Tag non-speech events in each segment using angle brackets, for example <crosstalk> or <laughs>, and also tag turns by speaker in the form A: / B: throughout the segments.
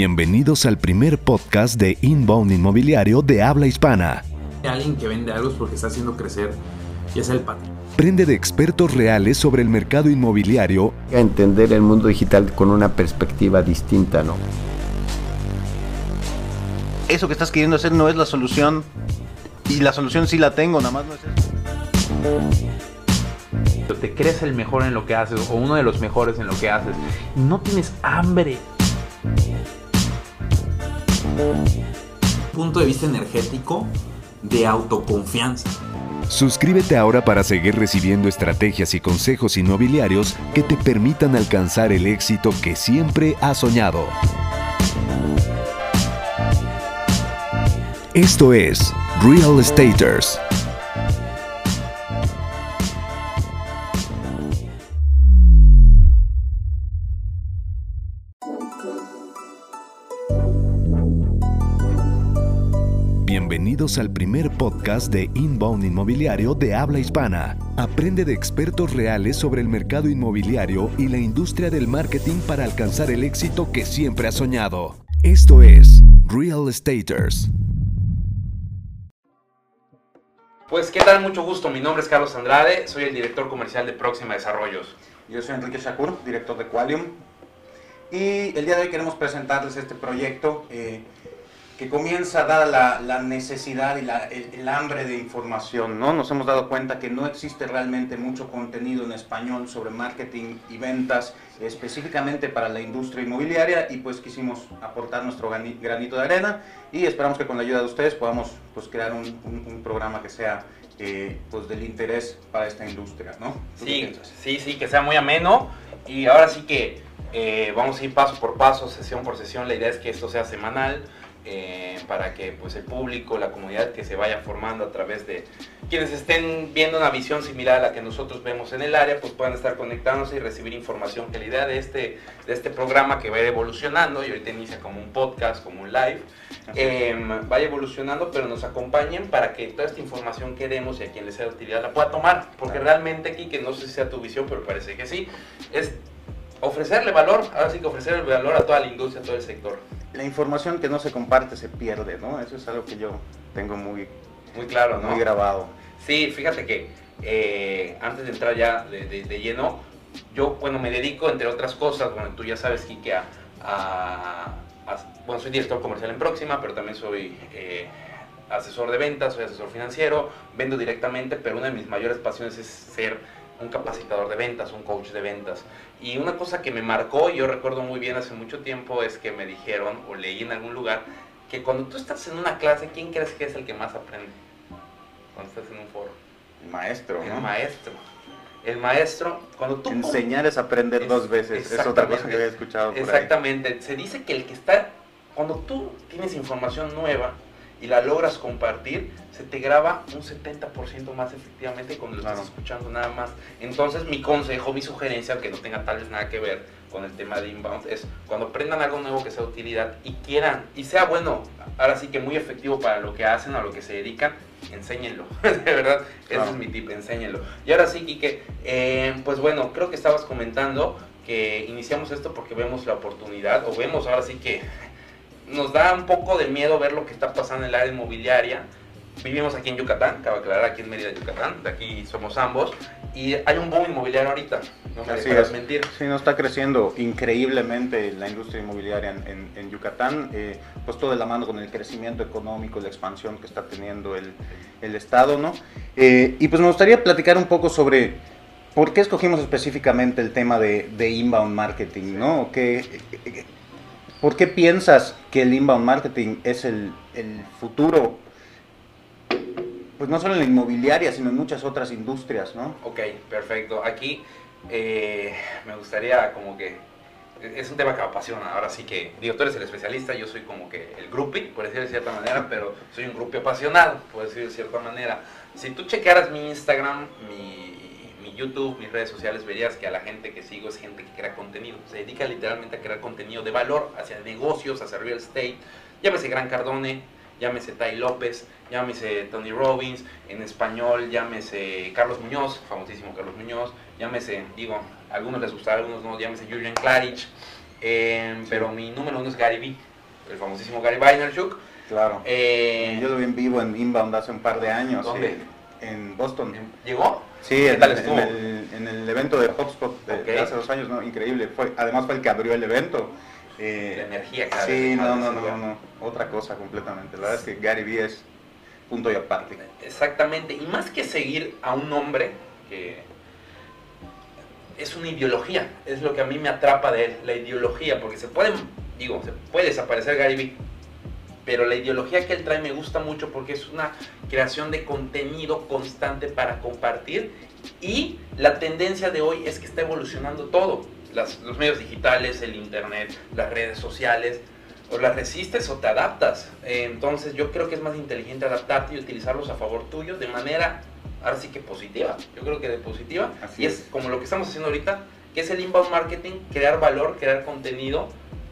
A: Bienvenidos al primer podcast de Inbound Inmobiliario de habla hispana.
B: Alguien que vende algo es porque está haciendo crecer, ya sea el patrón.
A: Prende de expertos reales sobre el mercado inmobiliario.
C: A entender el mundo digital con una perspectiva distinta, ¿no?
D: Eso que estás queriendo hacer no es la solución y la solución sí la tengo, nada más no es eso.
B: Te crees el mejor en lo que haces o uno de los mejores en lo que haces. No tienes hambre punto de vista energético de autoconfianza.
A: Suscríbete ahora para seguir recibiendo estrategias y consejos inmobiliarios que te permitan alcanzar el éxito que siempre has soñado. Esto es Real Estaters. Bienvenidos al primer podcast de Inbound Inmobiliario de habla hispana. Aprende de expertos reales sobre el mercado inmobiliario y la industria del marketing para alcanzar el éxito que siempre has soñado. Esto es Real Estaters.
B: Pues, ¿qué tal? Mucho gusto. Mi nombre es Carlos Andrade, soy el director comercial de Próxima Desarrollos.
D: Yo soy Enrique Shakur, director de Qualium. Y el día de hoy queremos presentarles este proyecto. Eh, que comienza dada la, necesidad y el, hambre de información, ¿no? Nos hemos dado cuenta que no existe realmente mucho contenido en español sobre marketing y ventas específicamente para la industria inmobiliaria y pues quisimos aportar nuestro granito de arena y esperamos que con la ayuda de ustedes podamos pues crear un, programa que sea eh, pues del interés para esta industria, ¿no?
B: Sí, sí, sí, que sea muy ameno y ahora sí que eh, vamos a ir paso por paso, sesión por sesión, la idea es que esto sea semanal, eh, para que pues el público, la comunidad que se vaya formando a través de quienes estén viendo una visión similar a la que nosotros vemos en el área, pues puedan estar conectándose y recibir información que la idea de este, de este programa que va a ir evolucionando y ahorita inicia como un podcast, como un live, em, vaya evolucionando, pero nos acompañen para que toda esta información que demos y a quien le sea de utilidad la pueda tomar, porque realmente aquí, que no sé si sea tu visión, pero parece que sí, es ofrecerle valor, ahora sí que ofrecerle valor a toda la industria, a todo el sector
D: la información que no se comparte se pierde, ¿no? Eso es algo que yo tengo muy,
B: muy claro,
D: muy grabado.
B: Sí, fíjate que eh, antes de entrar ya de, lleno, yo, bueno, me dedico, entre otras cosas, bueno, tú ya sabes, Kike, a, a, bueno, soy director comercial en Próxima, pero también soy eh, asesor de ventas, soy asesor financiero, vendo directamente, pero una de mis mayores pasiones es ser un capacitador de ventas, un coach de ventas. Y una cosa que me marcó, y yo recuerdo muy bien hace mucho tiempo, es que me dijeron, o leí en algún lugar, que cuando tú estás en una clase, ¿quién crees que es el que más aprende? Cuando estás en un foro.
D: El maestro,
B: El maestro. El maestro, cuando tú...
D: Enseñar es aprender dos veces, es otra cosa que había escuchado. Por
B: exactamente, se dice que el que está, cuando tú tienes información nueva, y la logras compartir, se te graba un 70% más efectivamente cuando lo estás escuchando nada más. Entonces mi consejo, mi sugerencia, aunque no tenga tal vez nada que ver con el tema de inbound, es cuando aprendan algo nuevo que sea de utilidad y quieran, y sea bueno, ahora sí que muy efectivo para lo que hacen, a lo que se dedican, enséñenlo. <laughs> de verdad, ese es mi tip, enséñenlo. Y ahora sí, Kike, eh, pues bueno, creo que estabas comentando que iniciamos esto porque vemos la oportunidad, o vemos ahora sí que nos da un poco de miedo ver lo que está pasando en el área inmobiliaria. Vivimos aquí en Yucatán, cabe aclarar, aquí en Mérida, Yucatán, de aquí somos ambos, y hay un boom inmobiliario ahorita, no me
D: es. mentir. Sí, no está creciendo increíblemente la industria inmobiliaria en, Yucatán, eh, pues todo de la mano con el crecimiento económico, la expansión que está teniendo el, el Estado, ¿no? Eh, y pues me gustaría platicar un poco sobre por qué escogimos específicamente el tema de, de inbound marketing, ¿no? ¿Qué, ¿Por qué piensas que el inbound marketing es el, futuro? Pues no solo en la inmobiliaria, sino en muchas otras industrias, ¿no?
B: Ok, perfecto. Aquí eh, me gustaría como que es un tema que me apasiona. Ahora sí que, digo, tú eres el especialista, yo soy como que el groupie, por decirlo de cierta manera, pero soy un grupo apasionado, por decirlo de cierta manera. Si tú checaras mi Instagram, mi YouTube, mis redes sociales, verías que a la gente que sigo es gente que crea contenido. Se dedica literalmente a crear contenido de valor hacia negocios, hacia real estate. Llámese Gran Cardone, llámese Tai López, llámese Tony Robbins, en español llámese Carlos Muñoz, famosísimo Carlos Muñoz, llámese, digo, a algunos les gusta, a algunos no, llámese Julian Klarich. eh, pero mi número uno es Gary Vee, el famosísimo Gary Vaynerchuk.
D: Claro.
B: Eh,
D: Yo lo vi en vivo en Inbound hace un par de años.
B: ¿Dónde?
D: eh, En Boston.
B: ¿Llegó?
D: Sí,
B: ¿Qué
D: en,
B: tal
D: en el, en el evento de HubSpot de, hace dos años, ¿no? Increíble. Fue, además fue el que abrió el evento. Eh,
B: La energía cada
D: Sí, no, no, no, no, otra cosa completamente. La verdad es que Gary Vee es punto y aparte.
B: Exactamente, y más que seguir a un hombre que es una ideología, es lo que a mí me atrapa de él, la ideología, porque se puede, digo, se puede desaparecer Gary Vee, pero la ideología que él trae me gusta mucho porque es una creación de contenido constante para compartir y la tendencia de hoy es que está evolucionando todo, Las- los medios digitales, el internet, las redes sociales, o las resistes o te adaptas. Eh, entonces yo creo que es más inteligente adaptarte y utilizarlos a favor tuyo de manera, ahora sí que positiva. Yo creo que de positiva.
D: Así
B: y es,
D: es.
B: como lo que estamos haciendo ahorita, que es el inbound marketing, crear valor, crear contenido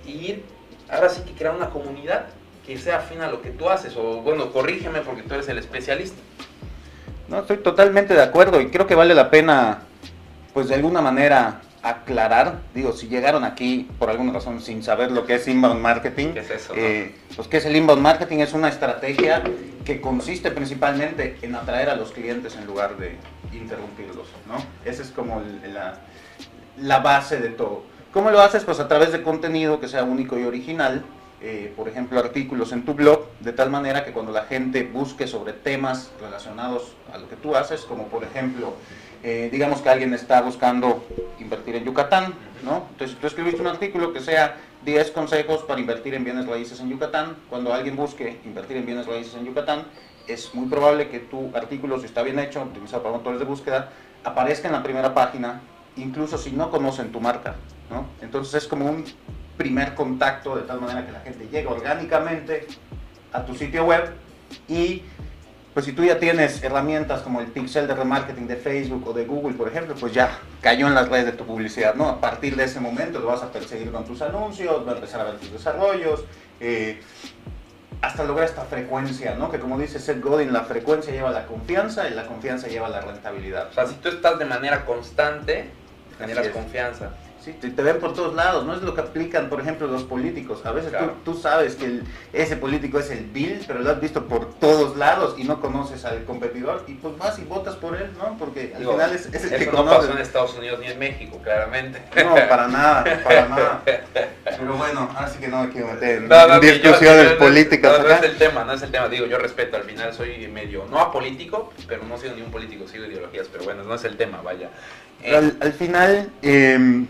B: y ir, ahora sí que crear una comunidad que sea afín a lo que tú haces. O bueno, corrígeme porque tú eres el especialista.
D: No, estoy totalmente de acuerdo y creo que vale la pena, pues de alguna manera aclarar, digo, si llegaron aquí por alguna razón sin saber lo que es inbound marketing,
B: ¿Qué es eso? no?
D: eh, pues que es el inbound marketing es una estrategia que consiste principalmente en atraer a los clientes en lugar de interrumpirlos, ¿no? Esa es como la, la base de todo. ¿Cómo lo haces? Pues a través de contenido que sea único y original, eh, por ejemplo, artículos en tu blog, de tal manera que cuando la gente busque sobre temas relacionados a lo que tú haces, como por ejemplo, eh, digamos que alguien está buscando invertir en Yucatán, ¿no? Entonces tú escribiste un artículo que sea 10 consejos para invertir en bienes raíces en Yucatán. Cuando alguien busque invertir en bienes raíces en Yucatán, es muy probable que tu artículo, si está bien hecho, optimizado para motores de búsqueda, aparezca en la primera página, incluso si no conocen tu marca, ¿no? Entonces es como un primer contacto de tal manera que la gente llega orgánicamente a tu sitio web y pues si tú ya tienes herramientas como el pixel de remarketing de Facebook o de Google, por ejemplo, pues ya cayó en las redes de tu publicidad, ¿no? A partir de ese momento lo vas a perseguir con tus anuncios, va a empezar a ver tus desarrollos, eh, hasta lograr esta frecuencia, ¿no? Que como dice Seth Godin, la frecuencia lleva la confianza y la confianza lleva la rentabilidad.
B: O sea, si tú estás de manera constante, generas confianza.
D: Sí, te, te ven por todos lados, no es lo que aplican, por ejemplo, los políticos. A veces
B: Claro.
D: tú, tú sabes que el- ese político es el Bill, pero lo has visto por todos lados y no conoces al competidor y pues vas y votas por él, ¿no? Porque al
B: Digo,
D: final es, es el que
B: Eso no
D: conoce.
B: pasó en Estados Unidos ni en México, claramente.
D: No, para nada, para nada. <laughs> Pero bueno, así que no me quiero meter en,
B: No, no, yo-
D: discusiones
B: no, no,
D: políticas
B: No, no es el tema, no es el tema. Digo, yo respeto, al final soy medio, no apolítico, pero no sigo ni un político, sigo ideologías, pero bueno, no es el tema, vaya. Eh,
D: Al, al final, eh,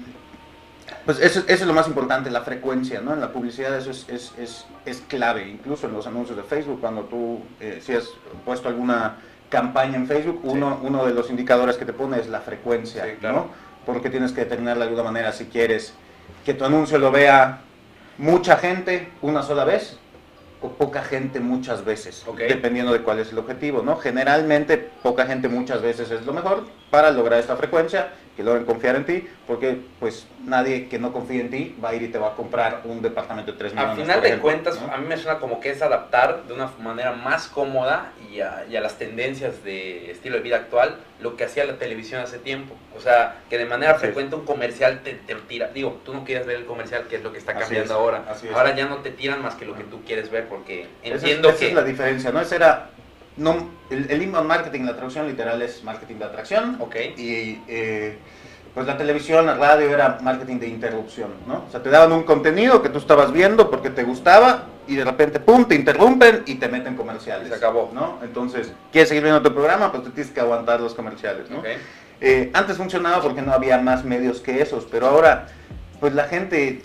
D: pues eso, eso es lo más importante, la frecuencia, ¿no? En la publicidad eso es, es, es, es clave, incluso en los anuncios de Facebook, cuando tú, eh, si has puesto alguna campaña en Facebook, uno, uno de los indicadores que te pone es la frecuencia,
B: Sí, claro.
D: ¿no? Porque tienes que determinarla de alguna manera si quieres que tu anuncio lo vea mucha gente una sola vez o poca gente muchas veces, dependiendo de cuál es el objetivo, ¿no? Generalmente poca gente muchas veces es lo mejor para lograr esta frecuencia, que logren confiar en ti, porque pues nadie que no confíe en ti va a ir y te va a comprar un departamento de 3 millones.
B: Al final de
D: ejemplo,
B: cuentas,
D: ¿no?
B: a mí me suena como que es adaptar de una manera más cómoda y a, y a las tendencias de estilo de vida actual lo que hacía la televisión hace tiempo. O sea, que de manera
D: Así es.
B: frecuente un comercial te, te tira. Digo, tú no quieres ver el comercial, que es lo que está cambiando
D: es,
B: ahora. Ahora ya no te tiran más que lo que tú quieres ver porque
D: Esa es-
B: entiendo
D: esa
B: que...
D: es la diferencia, ¿no? Ese era, no, el, el inbound marketing, la traducción literal es marketing de atracción,
B: Ok.
D: y eh, pues la televisión, la radio era marketing de interrupción, ¿no? O sea, te daban un contenido que tú estabas viendo porque te gustaba y de repente, pum, te interrumpen y te meten comerciales.
B: Se acabó.
D: ¿no? Entonces, ¿quieres seguir viendo tu programa? Pues te tienes que aguantar los comerciales, ¿no? Eh, antes funcionaba porque no había más medios que esos, pero ahora, pues la gente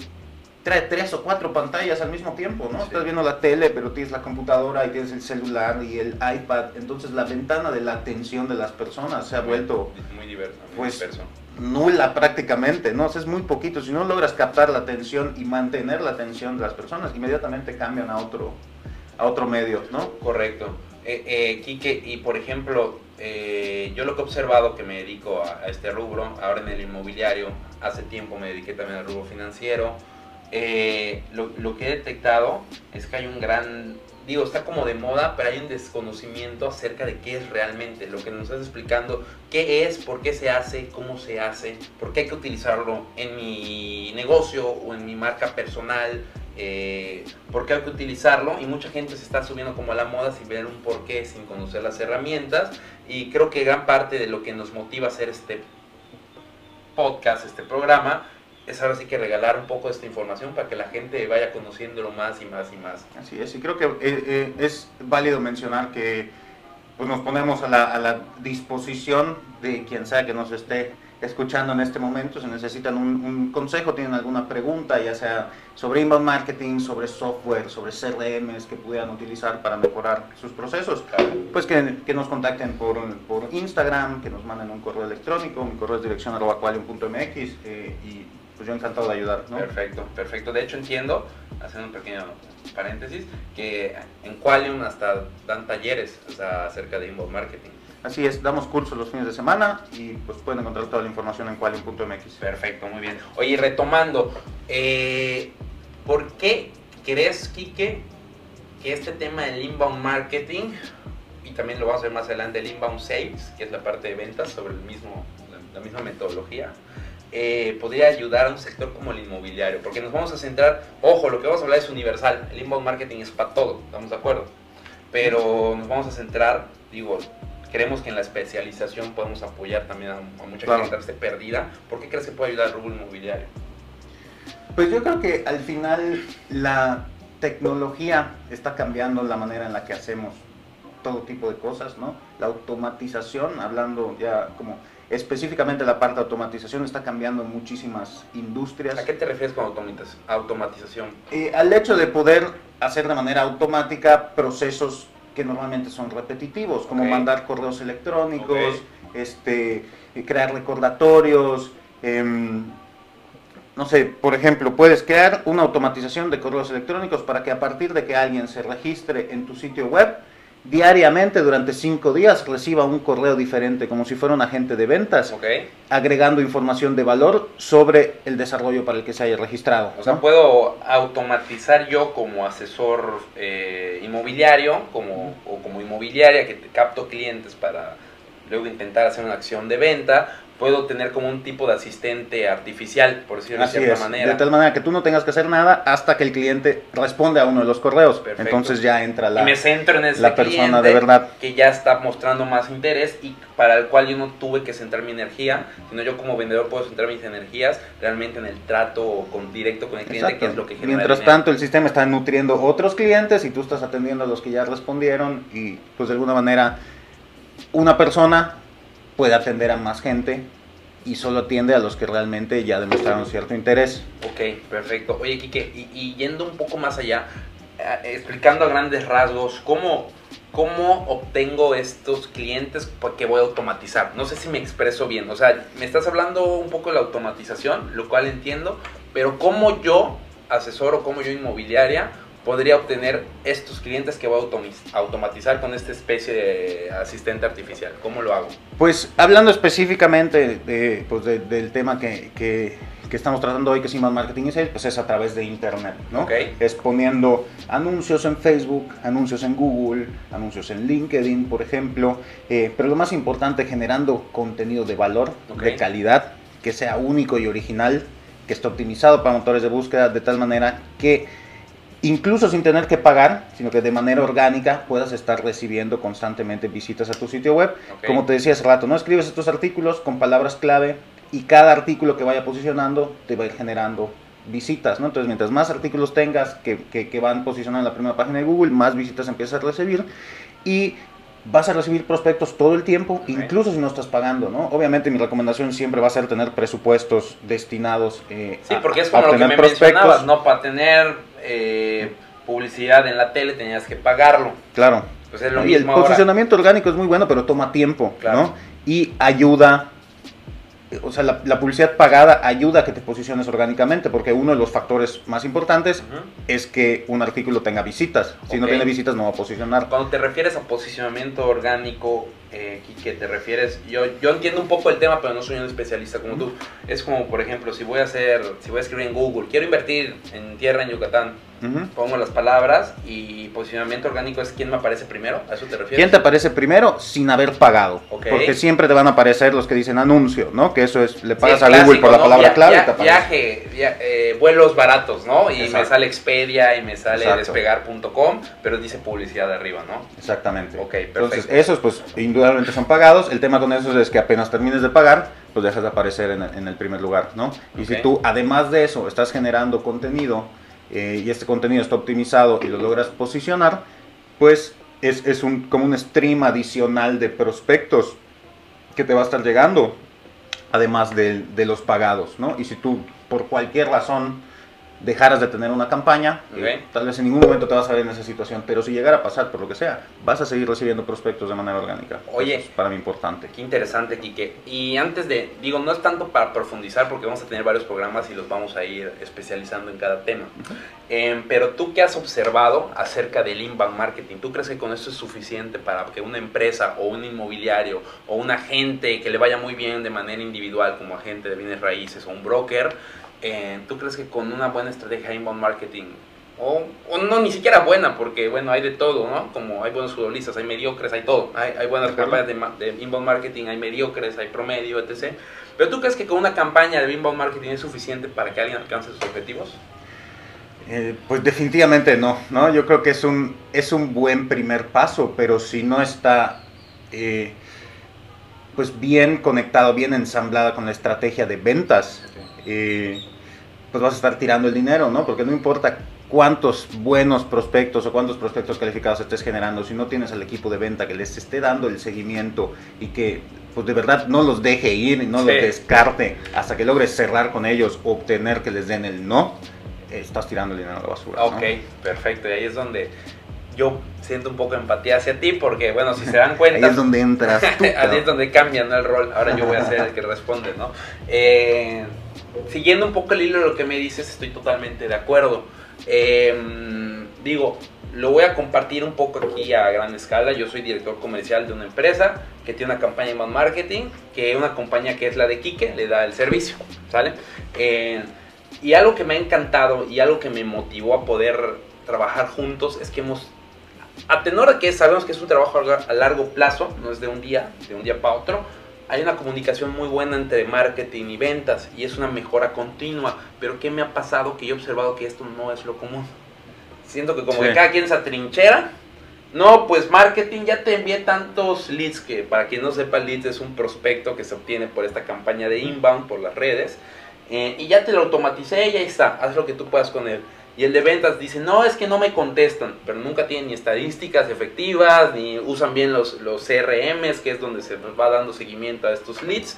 D: trae tres o cuatro pantallas al mismo tiempo, ¿no?
B: Sí.
D: Estás viendo la tele, pero tienes la computadora y tienes el celular y el iPad, entonces la ventana de la atención de las personas se ha vuelto
B: Muy diverso. Muy
D: Pues,
B: disperso.
D: Nula prácticamente, ¿no? O es muy poquito. Si no logras captar la atención y mantener la atención de las personas, inmediatamente cambian a otro, a otro medio, ¿no?
B: Correcto. Eh, eh, y por ejemplo, eh, yo lo que he observado que me dedico a, este rubro, ahora en el inmobiliario, hace tiempo me dediqué también al rubro financiero, eh, lo que he detectado es que hay un gran digo, está como de moda, pero hay un desconocimiento acerca de qué es realmente, lo que nos estás explicando, qué es, por qué se hace, cómo se hace, por qué hay que utilizarlo en mi negocio o en mi marca personal, eh, por qué hay que utilizarlo y mucha gente se está subiendo como a la moda sin ver un porqué, sin conocer las herramientas y creo que gran parte de lo que nos motiva a hacer este podcast, este programa, es ahora sí que regalar un poco de esta información para que la gente vaya conociéndolo más y más y más.
D: Así es, y creo que eh, eh, es válido mencionar que pues, nos ponemos a la, a la, disposición de quien sea que nos esté escuchando en este momento, si necesitan un, un, consejo, tienen alguna pregunta, ya sea sobre inbound marketing, sobre software, sobre CRMs que pudieran utilizar para mejorar sus procesos, claro. pues que, que, nos contacten por, por Instagram, que nos manden un correo electrónico, mi correo es dirección arroba eh, y pues yo encantado de ayudar. ¿no?
B: Perfecto, perfecto. De hecho entiendo, haciendo un pequeño paréntesis, que en Qualium hasta dan talleres o sea, acerca de inbound marketing.
D: Así es, damos cursos los fines de semana y pues pueden encontrar toda la información en qualium.mx.
B: Perfecto, muy bien. Oye, retomando, eh, ¿por qué crees, Quique, que este tema del inbound marketing, y también lo vamos a ver más adelante, el inbound sales, que es la parte de ventas sobre el mismo, la, la misma metodología, eh, podría ayudar a un sector como el inmobiliario, porque nos vamos a centrar, ojo, lo que vamos a hablar es universal, el inbound marketing es para todo, estamos de acuerdo, pero nos vamos a centrar, digo, creemos que en la especialización podemos apoyar también a, a mucha claro. gente que esté perdida, ¿por qué crees que puede ayudar al rubro inmobiliario?
D: Pues yo creo que al final la tecnología está cambiando la manera en la que hacemos todo tipo de cosas, ¿no? La automatización, hablando ya como específicamente la parte de automatización está cambiando en muchísimas industrias.
B: ¿A qué te refieres con automatización?
D: Eh, al hecho de poder hacer de manera automática procesos que normalmente son repetitivos, como okay. mandar correos electrónicos, okay. este, crear recordatorios. Eh, no sé, por ejemplo, puedes crear una automatización de correos electrónicos para que a partir de que alguien se registre en tu sitio web, diariamente durante cinco días reciba un correo diferente, como si fuera un agente de ventas,
B: okay.
D: agregando información de valor sobre el desarrollo para el que se haya registrado.
B: O sea, puedo automatizar yo como asesor eh, inmobiliario como, o como inmobiliaria que capto clientes para luego intentar hacer una acción de venta, puedo tener como un tipo de asistente artificial, por decirlo
D: Así
B: de cierta
D: es,
B: manera.
D: De tal manera que tú no tengas que hacer nada hasta que el cliente responde a uno de los correos.
B: Perfecto.
D: Entonces ya entra la,
B: y me centro en ese
D: la persona de verdad.
B: que ya está mostrando más interés y para el cual yo no tuve que centrar mi energía, sino yo como vendedor puedo centrar mis energías realmente en el trato con, directo con el cliente,
D: Exacto.
B: que es lo que genera
D: Mientras tanto, el sistema está nutriendo otros clientes y tú estás atendiendo a los que ya respondieron y pues de alguna manera una persona puede atender a más gente y solo atiende a los que realmente ya demostraron cierto interés.
B: Ok, perfecto. Oye, Quique, y, y yendo un poco más allá, eh, explicando a grandes rasgos, ¿cómo, ¿cómo obtengo estos clientes que voy a automatizar? No sé si me expreso bien. O sea, me estás hablando un poco de la automatización, lo cual entiendo, pero ¿cómo yo, asesor o cómo yo inmobiliaria, podría obtener estos clientes que voy a automatizar con esta especie de asistente artificial? ¿Cómo lo hago?
D: Pues hablando específicamente de, pues de, del tema que, que, que, estamos tratando hoy, que es Inbound Marketing Sales, pues es a través de Internet, ¿no?
B: Okay.
D: Es poniendo anuncios en Facebook, anuncios en Google, anuncios en LinkedIn, por ejemplo, eh, pero lo más importante, generando contenido de valor,
B: okay.
D: de calidad, que sea único y original, que esté optimizado para motores de búsqueda, de tal manera que incluso sin tener que pagar, sino que de manera orgánica puedas estar recibiendo constantemente visitas a tu sitio web.
B: Okay.
D: Como te decía hace rato, no escribes estos artículos con palabras clave y cada artículo que vaya posicionando te va a ir generando visitas, ¿no? Entonces, mientras más artículos tengas que, que, que van posicionando en la primera página de Google, más visitas empiezas a recibir y vas a recibir prospectos todo el tiempo, okay. incluso si no estás pagando, ¿no? Obviamente mi recomendación siempre va a ser tener presupuestos destinados
B: eh, sí, porque es como lo que me mencionabas, ¿no? Para tener eh, publicidad en la tele tenías que pagarlo.
D: Claro.
B: Pues es lo
D: y
B: mismo
D: el posicionamiento ahora. orgánico es muy bueno, pero toma tiempo,
B: claro.
D: ¿no? Y ayuda o sea, la, la, publicidad pagada ayuda a que te posiciones orgánicamente, porque uno de los factores más importantes uh -huh. es que un artículo tenga visitas. Si okay. no tiene visitas, no va a posicionar.
B: Cuando te refieres a posicionamiento orgánico, eh, Quique, te refieres, yo, yo entiendo un poco el tema, pero no soy un especialista como tú. Es como, por ejemplo, si voy a hacer, si voy a escribir en Google, quiero invertir en tierra en Yucatán,
D: Ujú.
B: pongo las palabras y posicionamiento orgánico es quién me aparece primero, ¿a eso te refieres?
D: ¿Quién te aparece primero sin haber pagado?
B: Ok.
D: Porque siempre te van a aparecer los que dicen anuncio, ¿no? Que eso es, le
B: Sí,
D: pagas
B: el
D: a Google
B: clásico,
D: por la
B: ¿no?
D: palabra
B: Via-
D: clave y
B: via-
D: te aparece.
B: Viaje, via- eh, vuelos baratos, ¿no? Y me
D: Exacto.
B: sale Expedia y me sale despegar.com, pero dice publicidad arriba, ¿no?
D: Exactamente.
B: Ok,
D: Entonces,
B: perfecto.
D: esos pues indudablemente son pagados. El tema con esos es que apenas termines de pagar, pues dejas de aparecer en el, en el primer lugar, ¿no? Y si tú, además de eso, estás generando contenido eh, y este contenido está optimizado y lo logras posicionar, pues es, es un, como un stream adicional de prospectos que te va a estar llegando, además de, de los pagados, ¿no? Y si tú, por cualquier razón, dejaras de tener una campaña, eh, tal vez en ningún momento te vas a ver en esa situación, pero si llegara a pasar por lo que sea, vas a seguir recibiendo prospectos de manera orgánica.
B: Oye.
D: Eso es para mí importante.
B: Qué interesante, Quique. Y antes de, digo, no es tanto para profundizar porque vamos a tener varios programas y los vamos a ir especializando en cada tema. Em, pero tú qué has observado acerca del inbound marketing, ¿tú crees que con esto es suficiente para que una empresa o un inmobiliario o un agente que le vaya muy bien de manera individual como agente de bienes raíces o un broker, eh, ¿tú crees que con una buena estrategia de inbound marketing o, o no ni siquiera buena, porque bueno, hay de todo, ¿no? Como hay buenos futbolistas, hay mediocres, hay todo. Hay, hay buenas campañas de inbound marketing, hay mediocres, hay promedio, etc. Pero tú crees que con una campaña de inbound marketing es suficiente para que alguien alcance sus objetivos?
D: Eh, pues definitivamente no, ¿no? Yo creo que es un, es un buen primer paso, pero si no está eh, pues bien conectado, bien ensamblada con la estrategia de ventas, eh, pues vas a estar tirando el dinero, ¿no? Porque no importa cuántos buenos prospectos o cuántos prospectos calificados estés generando, si no tienes al equipo de venta que les esté dando el seguimiento y que pues de verdad no los deje ir y no
B: Sí.
D: los descarte hasta que logres cerrar con ellos, obtener que les den el no, estás tirando el dinero a la basura. ¿no?
B: Ok, perfecto. Y ahí es donde yo siento un poco de empatía hacia ti, porque bueno, si se dan cuenta...
D: Ahí es donde entras tú. <laughs>
B: Ahí es donde cambia ¿no? el rol. Ahora yo voy a ser el que responde, ¿no? Eh, siguiendo un poco el hilo de lo que me dices, estoy totalmente de acuerdo. Eh, digo, lo voy a compartir un poco aquí a gran escala. Yo soy director comercial de una empresa que tiene una campaña inbound marketing, que una compañía que es la de Quique le da el servicio, ¿sale? Eh, y algo que me ha encantado y algo que me motivó a poder trabajar juntos es que hemos a tenor de que sabemos que es un trabajo a largo plazo, no es de un día, de un día para otro, hay una comunicación muy buena entre marketing y ventas y es una mejora continua. Pero ¿qué me ha pasado? Que yo he observado que esto no es lo común. Siento que como
D: Sí.
B: que cada quien se atrinchera. No, pues marketing ya te envié tantos leads que para quien no sepa, leads es un prospecto que se obtiene por esta campaña de inbound, por las redes. eh, y ya te lo automaticé y ahí está, haz lo que tú puedas con él. Y el de ventas dice, no, es que no me contestan, pero nunca tienen ni estadísticas efectivas, ni usan bien los, los CRMs, que es donde se va dando seguimiento a estos leads.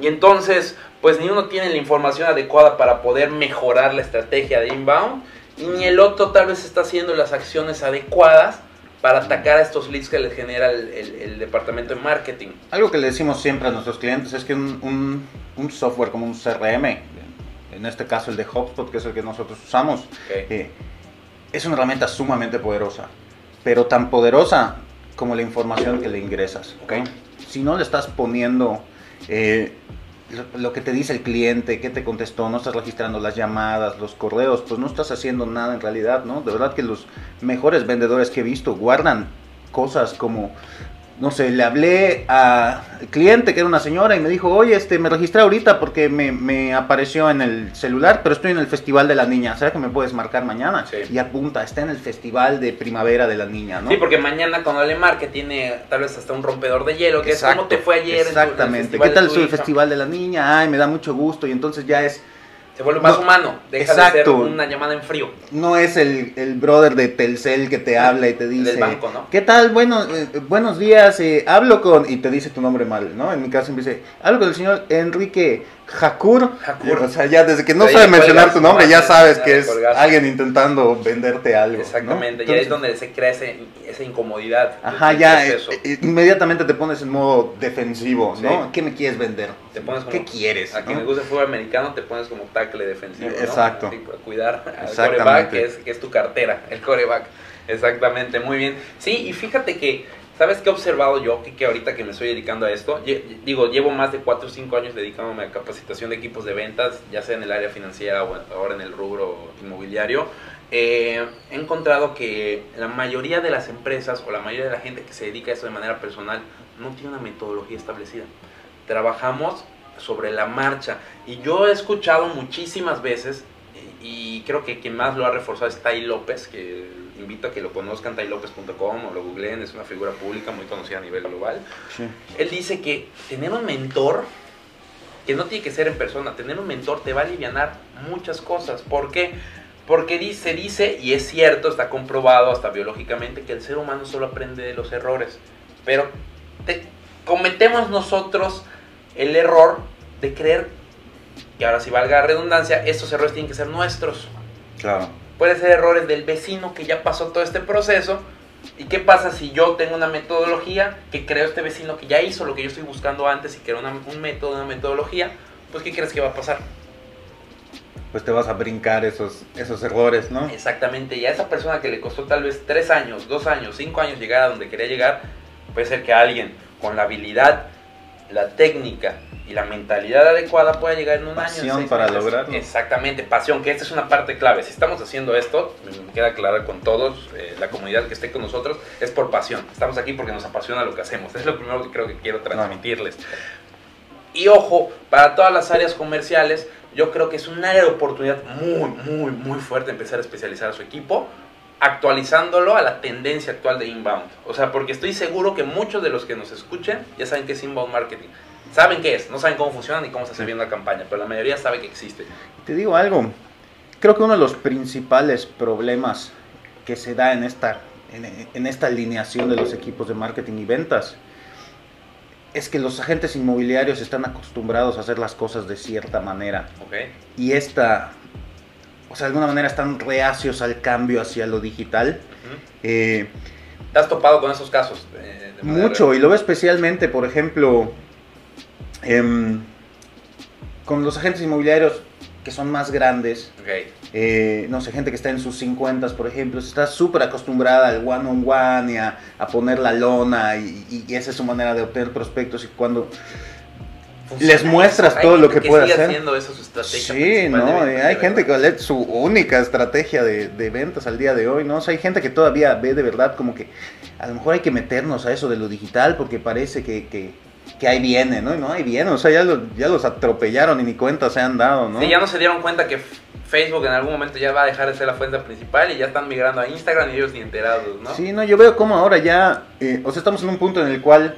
B: Y entonces, pues ni uno tiene la información adecuada para poder mejorar la estrategia de inbound, y ni el otro tal vez está haciendo las acciones adecuadas para atacar a estos leads que le genera el, el- el departamento de marketing.
D: Algo que le decimos siempre a nuestros clientes es que un, un- un software como un CRM, en este caso el de HubSpot, que es el que nosotros usamos, eh, es una herramienta sumamente poderosa, pero tan poderosa como la información que le ingresas. Si no le estás poniendo eh, lo, lo que te dice el cliente, qué te contestó, no estás registrando las llamadas, los correos, pues no estás haciendo nada en realidad, ¿no? De verdad que los mejores vendedores que he visto guardan cosas como no sé, le hablé al cliente que era una señora y me dijo, oye, este, me registré ahorita porque me, me apareció en el celular, pero estoy en el Festival de la Niña, ¿sabes que me puedes marcar mañana?
B: Sí.
D: Y apunta, está en el Festival de Primavera de la Niña, ¿no?
B: Sí, porque mañana cuando le marque tiene tal vez hasta un rompedor de hielo, que es
D: Exacto,
B: como te fue ayer. en tu- en el
D: Exactamente. ¿Qué tal su
B: hija?
D: Festival de la Niña? Ay, me da mucho gusto y entonces ya es...
B: Se vuelve más
D: No,
B: humano, deja de ser
D: exacto.
B: una llamada en frío.
D: No es el, el brother de Telcel que te habla y te dice...
B: Del banco, ¿no?
D: ¿Qué tal? Bueno, eh, buenos días, eh, hablo con... Y te dice tu nombre mal, ¿no? En mi caso siempre dice, hablo con el señor Enrique Jacur.
B: Jacur.
D: O sea, ya desde que no sabe mencionar tu nombre,
B: no,
D: ya sabes que es alguien intentando venderte algo. ¿no?
B: Exactamente, y ahí es donde se crea ese- esa incomodidad.
D: Ajá, ya, eh, eh, inmediatamente te pones en modo defensivo, ¿no? ¿Qué me quieres vender?
B: Te pones como-
D: ¿Qué quieres?
B: A quien
D: no?
B: le gusta el fútbol americano te pones como tackle defensivo, ¿no?
D: Exacto.
B: Así, para cuidar al coreback, que es, que es tu cartera, el coreback. Exactamente, muy bien. Sí, y fíjate que ¿Sabes qué he observado yo? Que, que ahorita que me estoy dedicando a esto, digo, llevo más de 4 o 5 años dedicándome a capacitación de equipos de ventas, ya sea en el área financiera o ahora en el rubro inmobiliario. Eh, he encontrado que la mayoría de las empresas o la mayoría de la gente que se dedica a esto de manera personal no tiene una metodología establecida. Trabajamos sobre la marcha y yo he escuchado muchísimas veces y creo que quien más lo ha reforzado es Tai López, que invito a que lo conozcan, tailopez.com o lo googleen, es una figura pública muy conocida a nivel global.
D: Sí.
B: Él dice que tener un mentor, que no tiene que ser en persona, tener un mentor te va a aliviar muchas cosas. ¿Por qué? Porque dice, dice, y es cierto, está comprobado hasta biológicamente, que el ser humano solo aprende de los errores. Pero te- cometemos nosotros el error de creer que ahora si valga la redundancia, estos errores tienen que ser nuestros.
D: Claro.
B: Puede ser errores del vecino que ya pasó todo este proceso. ¿Y qué pasa si yo tengo una metodología que creo este vecino que ya hizo lo que yo estoy buscando antes y que era una- un método, una metodología? Pues ¿qué crees que va a pasar?
D: Pues te vas a brincar esos, esos errores, ¿no?
B: Exactamente, y a esa persona que le costó tal vez 3 años, 2 años, 5 años llegar a donde quería llegar, puede ser que alguien con la habilidad, la técnica y la mentalidad adecuada pueda llegar en un año. en
D: Pasión para
B: meses.
D: lograrlo.
B: Exactamente, pasión, que esta es una parte clave. Si estamos haciendo esto, me queda claro con todos, eh, la comunidad que esté con nosotros, es por pasión. Estamos aquí porque nos apasiona lo que hacemos. Es lo primero que creo que quiero transmitirles. Y ojo, para todas las áreas comerciales, yo creo que es un área de oportunidad muy, muy, muy fuerte empezar a especializar a su equipo, actualizándolo a la tendencia actual de inbound. O sea, porque estoy seguro que muchos de los que nos escuchen ya saben qué es inbound marketing. Saben qué es, no saben cómo funciona ni cómo se hace bien la campaña, pero la mayoría sabe que existe.
D: Te digo algo, creo que uno de los principales problemas que se da en esta, en, en esta alineación de los equipos de marketing y ventas es que los agentes inmobiliarios están acostumbrados a hacer las cosas de cierta manera
B: ¿Ok?
D: y esta, o sea, de alguna manera están reacios al cambio hacia lo digital. Eh,
B: ¿Te has topado con esos casos? eh,
D: mucho, y lo veo especialmente, por ejemplo, em, con los agentes inmobiliarios que son más grandes, eh, no sé, gente que está en sus 50, por ejemplo, está súper acostumbrada al one-on-one y a, a poner la lona y, y esa es su manera de obtener prospectos y cuando... Les muestras
B: Hay
D: todo lo que puede
B: sigue
D: hacer.
B: haciendo eso su estrategia
D: Sí, no,
B: de venta,
D: hay
B: de
D: gente
B: verdad.
D: que es su única estrategia de, de ventas al día de hoy, ¿no? O sea, hay gente que todavía ve de verdad como que a lo mejor hay que meternos a eso de lo digital porque parece que, que, que ahí viene, ¿no? Y no, ahí viene, o sea, ya, lo- ya los atropellaron y ni cuenta se han dado, ¿no?
B: Sí, ya no se dieron cuenta que Facebook en algún momento ya va a dejar de ser la fuente principal y ya están migrando a Instagram y ellos ni enterados, ¿no?
D: Sí, no, yo veo como ahora ya, eh, o sea, estamos en un punto en el cual,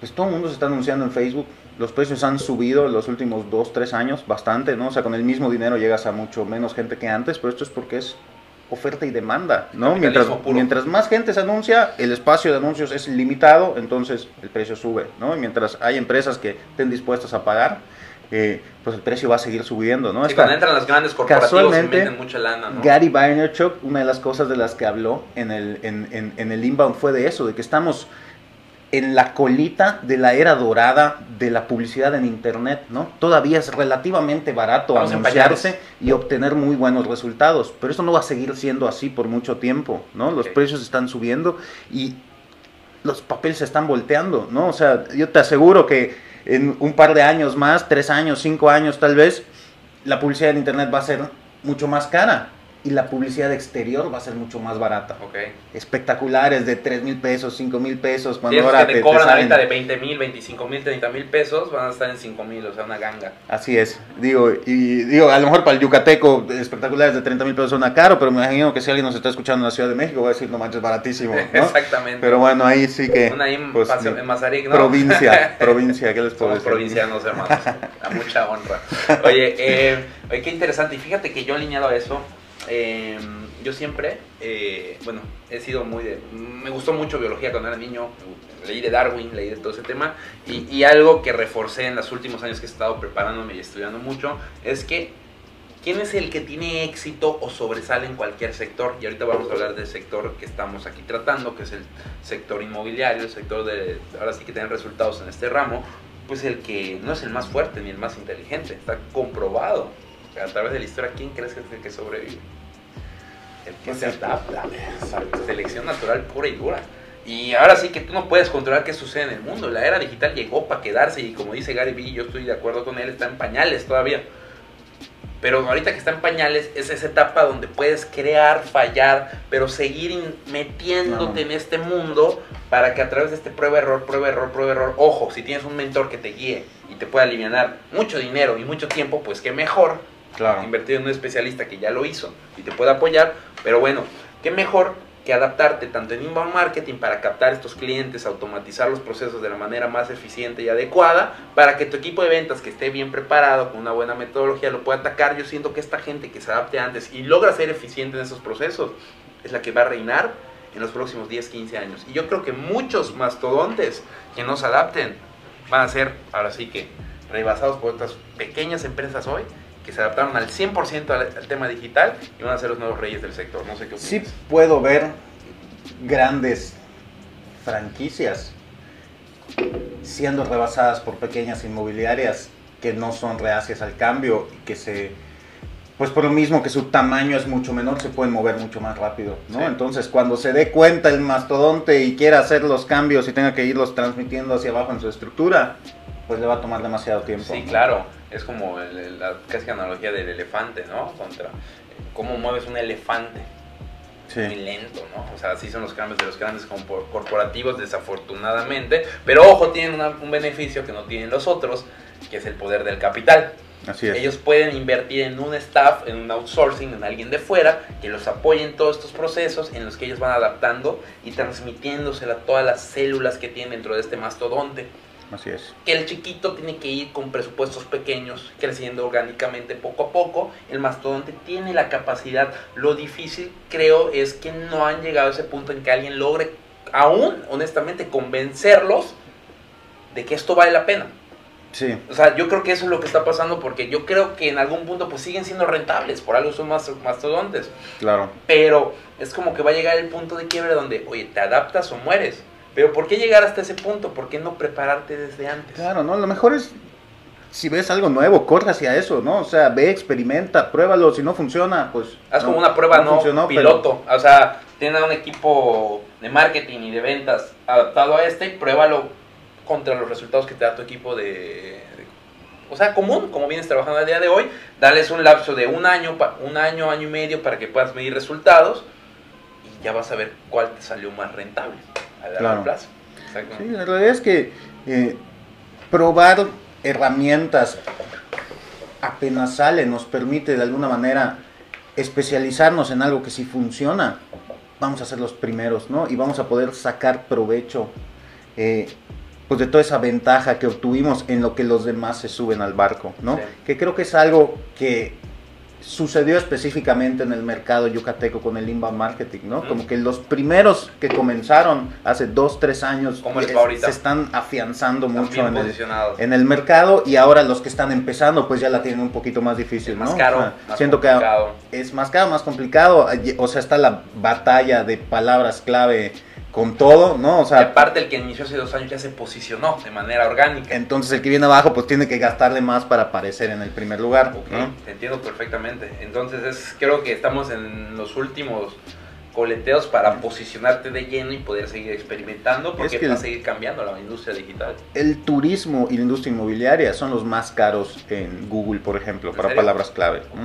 D: pues todo el mundo se está anunciando en Facebook. Los precios han subido los últimos 2, 3 años bastante, ¿no? O sea, con el mismo dinero llegas a mucho menos gente que antes, pero esto es porque es oferta y demanda, ¿no? Mientras, más gente se anuncia, el espacio de anuncios es limitado, entonces el precio sube, ¿no? Y mientras hay empresas que estén dispuestas a pagar, eh, pues el precio va a seguir subiendo, ¿no?
B: Sí,
D: Esta-
B: cuando entran las grandes
D: casualmente,
B: meten mucha lana, ¿no?
D: Gary Vaynerchuk, una de las cosas de las que habló en el, en, en- en el inbound fue de eso, de que estamos en la colita de la era dorada de la publicidad en internet, ¿no? Todavía es relativamente barato
B: en
D: anunciarse y obtener muy buenos resultados, pero eso no va a seguir siendo así por mucho tiempo, ¿no? Los precios están subiendo y los papeles se están volteando, ¿no? O sea, yo te aseguro que en un par de años más, tres años, cinco años tal vez, la publicidad en internet va a ser mucho más cara y la publicidad exterior va a ser mucho más barata.
B: Ok.
D: Espectaculares de 3 mil pesos, 5 mil pesos, cuando ahora
B: que te,
D: te,
B: cobran ahorita de 20 mil, 25 mil, 30 mil pesos, van a estar en 5 mil, o sea, una ganga.
D: Así es, digo, y digo, a lo mejor para el yucateco espectaculares de 30 mil pesos suena caro, pero me imagino que si alguien nos está escuchando en la Ciudad de México va a decir, no manches, baratísimo, ¿no? <laughs>
B: Exactamente.
D: Pero bueno, ahí sí que...
B: Una ahí
D: pues,
B: en Mazarik, ¿no?
D: Provincia, <laughs> provincia, ¿qué les puedo
B: Somos
D: decir?
B: provincianos, hermanos. <laughs> A mucha honra. Oye, eh, oye, qué interesante. Y fíjate que yo alineado a eso, eh, yo siempre, eh, bueno, he sido muy de... Me gustó mucho biología cuando era niño. Leí de Darwin, leí de todo ese tema. Y, y algo que reforcé en los últimos años que he estado preparándome y estudiando mucho es que ¿Quién es el que tiene éxito o sobresale en cualquier sector? Y ahorita vamos a hablar del sector que estamos aquí tratando, que es el sector inmobiliario, el sector de, ahora sí que tienen resultados en este ramo, pues el que no es el más fuerte ni el más inteligente, está comprobado a través de la historia. ¿Quién crees que es el que sobrevive? El que se adapta, selección natural pura y dura. Y ahora sí que tú no puedes controlar qué sucede en el mundo. La era digital llegó para quedarse y como dice Gary Vee, yo estoy de acuerdo con él, está en pañales todavía. Pero ahorita que está en pañales es esa etapa donde puedes crear, fallar, pero seguir metiéndote en este mundo para que a través de este prueba error, prueba error, prueba error, ojo, si tienes un mentor que te guíe y te pueda aliviar mucho dinero y mucho tiempo, pues qué mejor
D: Claro.
B: invertir en un especialista que ya lo hizo y te pueda apoyar, pero bueno, qué mejor que adaptarte tanto en inbound marketing para captar estos clientes, automatizar los procesos de la manera más eficiente y adecuada, para que tu equipo de ventas que esté bien preparado, con una buena metodología, lo pueda atacar. Yo siento que esta gente que se adapte antes y logra ser eficiente en esos procesos, es la que va a reinar en los próximos 10, 15 años. Y yo creo que muchos mastodontes que no se adapten van a ser, ahora sí que, rebasados por otras pequeñas empresas hoy que se adaptaron al 100% al, al tema digital y van a ser los nuevos reyes del sector. No sé qué opinas.
D: Sí puedo ver grandes franquicias siendo rebasadas por pequeñas inmobiliarias que no son reacias al cambio y que se pues por lo mismo que su tamaño es mucho menor se pueden mover mucho más rápido, ¿no?
B: Sí.
D: Entonces cuando se dé cuenta el mastodonte y quiera hacer los cambios y tenga que irlos transmitiendo hacia abajo en su estructura, pues le va a tomar demasiado tiempo.
B: Sí, claro. Es como el- el- la casi analogía del elefante, ¿no? Contra cómo mueves un elefante. Muy
D: Sí.
B: lento, ¿no? O sea, así son los cambios de los grandes corporativos, desafortunadamente. Pero ojo, tienen una- un beneficio que no tienen los otros, que es el poder del capital.
D: Así es.
B: Ellos pueden invertir en un staff, en un outsourcing, en alguien de fuera, que los apoye en todos estos procesos en los que ellos van adaptando y transmitiéndosela a todas las células que tienen dentro de este mastodonte.
D: Así es.
B: Que el chiquito tiene que ir con presupuestos pequeños, creciendo orgánicamente poco a poco. El mastodonte tiene la capacidad. Lo difícil, creo, es que no han llegado a ese punto en que alguien logre, aún, honestamente, convencerlos de que esto vale la pena.
D: Sí.
B: O sea, yo creo que eso es lo que está pasando porque yo creo que en algún punto pues siguen siendo rentables, por algo son más mastodontes,
D: Claro.
B: pero es como que va a llegar el punto de quiebre donde, oye, te adaptas o mueres. Pero ¿por qué llegar hasta ese punto? ¿Por qué no prepararte desde antes?
D: Claro, ¿no? Lo mejor es, si ves algo nuevo, corre hacia eso, ¿no? O sea, ve, experimenta, pruébalo, si no funciona, pues...
B: Haz
D: no,
B: como una prueba no,
D: pero-
B: piloto. O sea, tiene un equipo de marketing y de ventas adaptado a este y pruébalo contra los resultados que te da tu equipo de, de- o sea, común, como vienes trabajando al día de hoy. Dales un lapso de un año, un año, año y medio para que puedas medir resultados y ya vas a ver cuál te salió más rentable a largo
D: Claro.
B: plazo. Exacto.
D: Sí, la realidad es que eh, probar herramientas apenas sale nos permite de alguna manera especializarnos en algo que si funciona, vamos a ser los primeros, ¿no? Y vamos a poder sacar provecho eh, pues de toda esa ventaja que obtuvimos en lo que los demás se suben al barco, ¿no?
B: Sí.
D: Que creo que es algo que sucedió específicamente en el mercado yucateco con el inbound marketing, ¿no? Como que los primeros que comenzaron hace dos, tres años
B: ¿Cómo les
D: es- se están afianzando
B: Están
D: mucho en el,
B: posicionados.
D: en el mercado y ahora los que están empezando pues ya la tienen un poquito más difícil,
B: más
D: ¿no?
B: caro,
D: O sea,
B: más
D: siento
B: complicado.
D: que es más caro, más complicado, o sea, está la batalla de palabras clave con todo, ¿no? O
B: y
D: sea,
B: aparte el que inició hace dos años ya se posicionó de manera orgánica.
D: entonces el que viene abajo pues tiene que gastarle más para aparecer en el primer lugar,
B: Ok,
D: ¿no?
B: te entiendo perfectamente. Entonces es, creo que estamos en los últimos coleteos para posicionarte de lleno y poder seguir experimentando porque
D: Es que
B: va a seguir cambiando la industria digital.
D: El turismo y la industria inmobiliaria son los más caros en Google, por ejemplo,
B: ¿En
D: para
B: serio?
D: palabras clave. ¿no?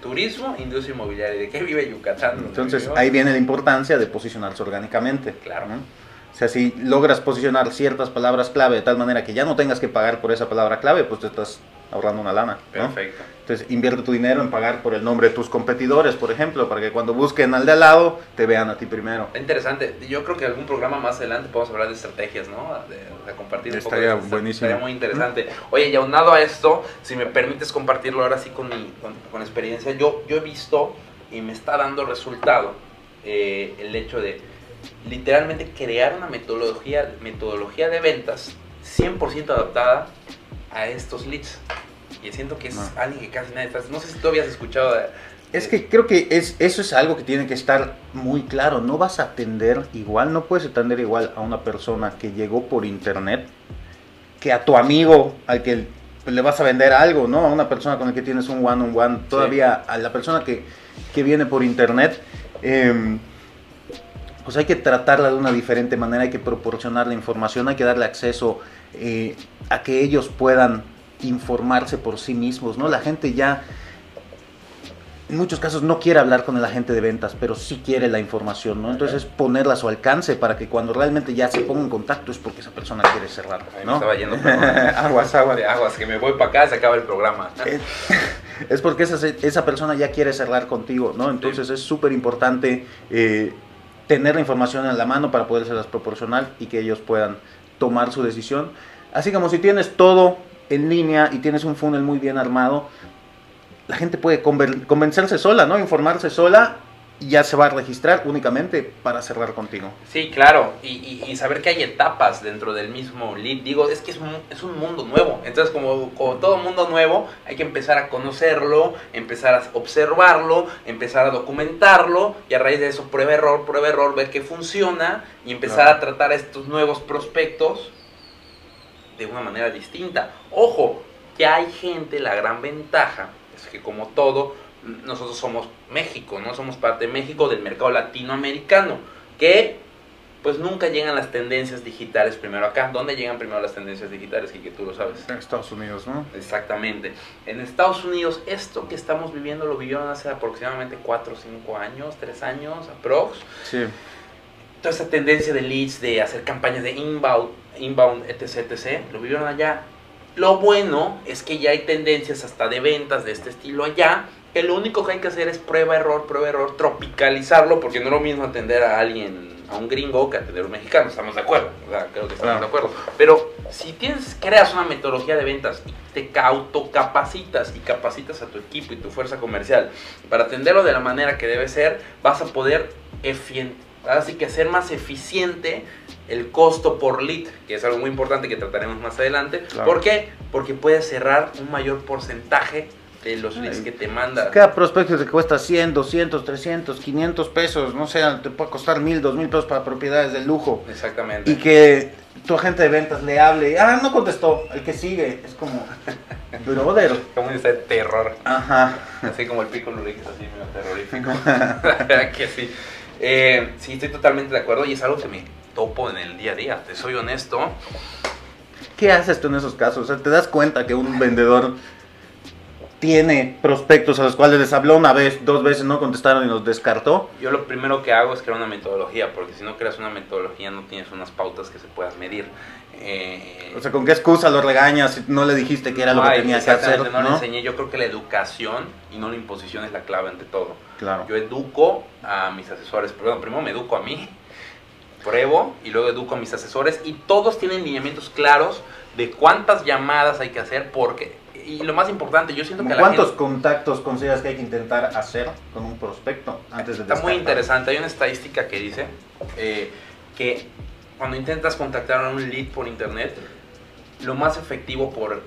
B: Turismo, industria inmobiliaria. ¿De qué vive Yucatán? ¿Dónde
D: Entonces ahí viene la importancia de posicionarse orgánicamente.
B: Claro.
D: ¿no? O sea, si logras posicionar ciertas palabras clave de tal manera que ya no tengas que pagar por esa palabra clave, pues te estás ahorrando una lana. ¿no? Entonces invierte tu dinero en pagar por el nombre de tus competidores, por ejemplo, para que cuando busquen al de al lado, te vean a ti primero.
B: Interesante. Yo creo que algún programa más adelante podemos hablar de estrategias, ¿no? De, de compartir un
D: Estaría
B: poco
D: buenísimo.
B: Estaría muy interesante. Oye, y aunado a esto, si me permites compartirlo ahora sí con mi con, con experiencia, yo, yo he visto y me está dando resultado eh, el hecho de literalmente crear una metodología, metodología de ventas 100% adaptada a estos leads. Y siento que es
D: No.
B: alguien que casi nadie está. No sé si tú habías escuchado de-
D: Es que creo que es, eso es algo que tiene que estar muy claro. No vas a atender igual, no puedes atender igual a una persona que llegó por internet que a tu amigo al que le vas a vender algo, ¿no? A una persona con la que tienes un one on one. Todavía a la persona que, que viene por internet. eh, pues hay que tratarla de una diferente manera, hay que proporcionarle información, hay que darle acceso eh, a que ellos puedan informarse por sí mismos, ¿no? La gente ya en muchos casos no quiere hablar con el agente de ventas, pero sí quiere la información, ¿no? Entonces ponerla a su alcance para que cuando realmente ya se ponga en contacto es porque esa persona quiere cerrar, ¿no?
B: me estaba yendo, <laughs>
D: aguas, aguas.
B: Aguas, que me voy para acá, se acaba el programa.
D: Es, porque esa, esa, persona ya quiere cerrar contigo, ¿no? Entonces sí. es súper importante eh, tener la información en la mano para poderse proporcionar y que ellos puedan tomar su decisión. Así como si tienes todo en línea y tienes un funnel muy bien armado, la gente puede convencerse sola, ¿no? Informarse sola y ya se va a registrar únicamente para cerrar contigo.
B: Sí, claro, y, y, y, saber que hay etapas dentro del mismo lead. Digo, es que es un, es un mundo nuevo. Entonces, como, como, todo mundo nuevo, hay que empezar a conocerlo, empezar a observarlo, empezar a documentarlo y a raíz de eso, prueba error, prueba error, ver qué funciona y empezar claro. a tratar a estos nuevos prospectos de una manera distinta. Ojo, que hay gente, la gran ventaja es que como todo, nosotros somos México, no somos parte de México del mercado latinoamericano, que pues nunca llegan las tendencias digitales primero acá. ¿Dónde llegan primero las tendencias digitales? Y que tú lo sabes.
D: En Estados Unidos, ¿no?
B: Exactamente. En Estados Unidos, esto que estamos viviendo lo vivieron hace aproximadamente 4 o 5 años, 3 años, aprox.
D: Sí.
B: Toda esa tendencia de leads, de hacer campañas de inbound, inbound etc, etc, lo vivieron allá. Lo bueno es que ya hay tendencias hasta de ventas de este estilo allá, que lo único que hay que hacer es prueba, error, prueba, error, tropicalizarlo, porque no es lo mismo atender a alguien, a un gringo, que atender a un mexicano, estamos de acuerdo, o sea, creo que estamos claro. de acuerdo. Pero si tienes, creas una metodología de ventas y te autocapacitas y capacitas a tu equipo y tu fuerza comercial para atenderlo de la manera que debe ser, vas a poder Así que hacer más eficiente el costo por lead, que es algo muy importante que trataremos más adelante. Claro. ¿Por qué? Porque puedes cerrar un mayor porcentaje de los leads que te manda.
D: Cada prospecto te cuesta 100, 200, 300, 500 pesos, no sé, te puede costar 1000, 2000 pesos para propiedades de lujo.
B: Exactamente.
D: Y que tu agente de ventas le hable, ah, no contestó, el que sigue, es como, <laughs> brother.
B: Como dice terror.
D: Ajá.
B: Así como el pico Lurix, así medio terrorífico. <laughs> <laughs> que sí. Eh, sí, estoy totalmente de acuerdo y es algo que me topo en el día a día, te soy honesto.
D: ¿Qué haces tú en esos casos? O sea, ¿Te das cuenta que un vendedor tiene prospectos a los cuales les habló una vez, dos veces, no contestaron y los descartó?
B: Yo lo primero que hago es crear una metodología, porque si no creas una metodología no tienes unas pautas que se puedan medir. Eh,
D: o sea, ¿con qué excusa lo regañas si no le dijiste que era no, lo que tenía que hacer?
B: No, no le enseñé, yo creo que la educación y no la imposición es la clave ante todo.
D: Claro.
B: Yo educo a mis asesores, perdón, primero me educo a mí, pruebo y luego educo a mis asesores y todos tienen lineamientos claros de cuántas llamadas hay que hacer porque y lo más importante, yo siento que
D: ¿Cuántos
B: gente,
D: contactos consideras que hay que intentar hacer con un prospecto antes de
B: Está
D: descartar?
B: muy interesante, hay una estadística que dice eh, que cuando intentas contactar a un lead por internet, lo más efectivo por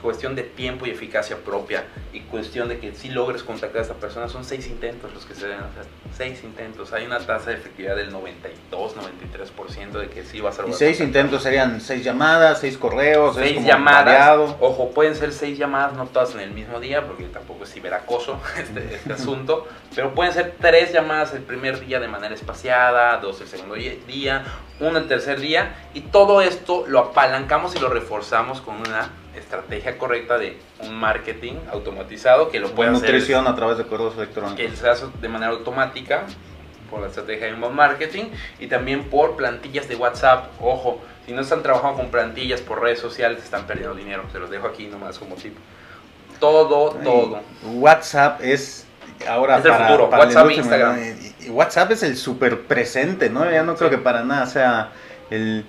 B: cuestión de tiempo y eficacia propia y cuestión de que si logres contactar a esa persona son seis intentos los que se deben hacer seis intentos hay una tasa de efectividad del 92 93% de que sí vas a
D: y seis intentos serían seis llamadas seis correos
B: seis como llamadas variado. ojo pueden ser seis llamadas no todas en el mismo día porque tampoco es ciberacoso <laughs> este, este asunto pero pueden ser tres llamadas el primer día de manera espaciada dos el segundo día una el tercer día y todo esto lo apalancamos y lo reforzamos con una estrategia correcta de un marketing automatizado que lo puede hacer
D: nutrición a través de correos electrónicos.
B: que se hace de manera automática por la estrategia de inbound marketing y también por plantillas de WhatsApp. Ojo si no están trabajando con plantillas por redes sociales están perdiendo dinero. Se los dejo aquí nomás como tip. Todo
D: Ay,
B: todo.
D: WhatsApp es ahora
B: es el
D: para,
B: futuro.
D: para
B: WhatsApp e Instagram.
D: y, WhatsApp es el super presente no ya no creo que para nada sea el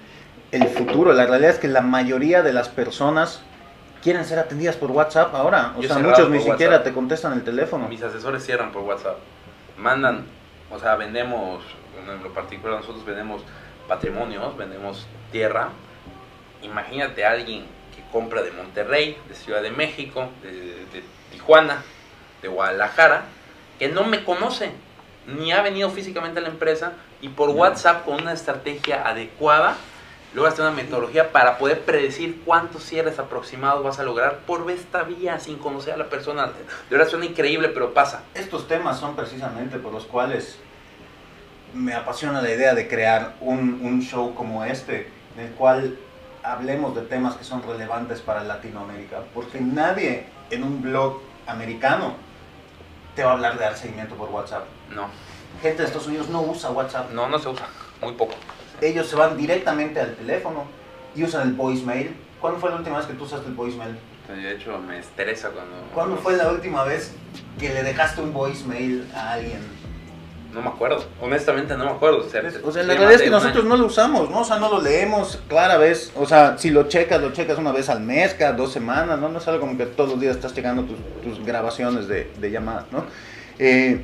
D: el futuro. La realidad es que la mayoría de las personas quieren ser atendidas por WhatsApp ahora. O
B: Yo
D: sea, muchos ni siquiera
B: WhatsApp.
D: te contestan el teléfono.
B: mis asesores cierran por WhatsApp mandan o sea vendemos en lo particular nosotros vendemos patrimonios vendemos tierra imagínate a alguien que compra de Monterrey de Ciudad de México de, de Tijuana de Guadalajara que no me conoce ni ha venido físicamente a la empresa y por. WhatsApp con una estrategia adecuada Luego hacer una metodología para poder predecir cuántos cierres aproximados vas a lograr por esta vía sin conocer a la persona. De verdad suena increíble, pero pasa.
D: Estos temas son precisamente por los cuales me apasiona la idea de crear un, un show como este, en el cual hablemos de temas que son relevantes para Latinoamérica, porque nadie en un blog americano te va a hablar de dar seguimiento por WhatsApp.
B: No,
D: Gente de Estados Unidos no usa WhatsApp.
B: no, no se usa, muy poco.
D: Ellos se van directamente al teléfono y usan el voicemail. ¿Cuándo fue la última vez que tú usaste el voicemail?
B: De hecho, me estresa cuando...
D: ¿Cuándo fue la última vez que le dejaste un voicemail a alguien?
B: No me acuerdo, honestamente no me acuerdo. O sea,
D: O sea, la realidad es que nosotros
B: año.
D: no lo usamos, ¿no? O sea, no lo leemos clara vez. O sea, si lo checas, lo checas una vez al mes, cada dos semanas, ¿no? No es algo como que todos los días estás checando tus, tus grabaciones de, de llamadas, ¿no? Eh,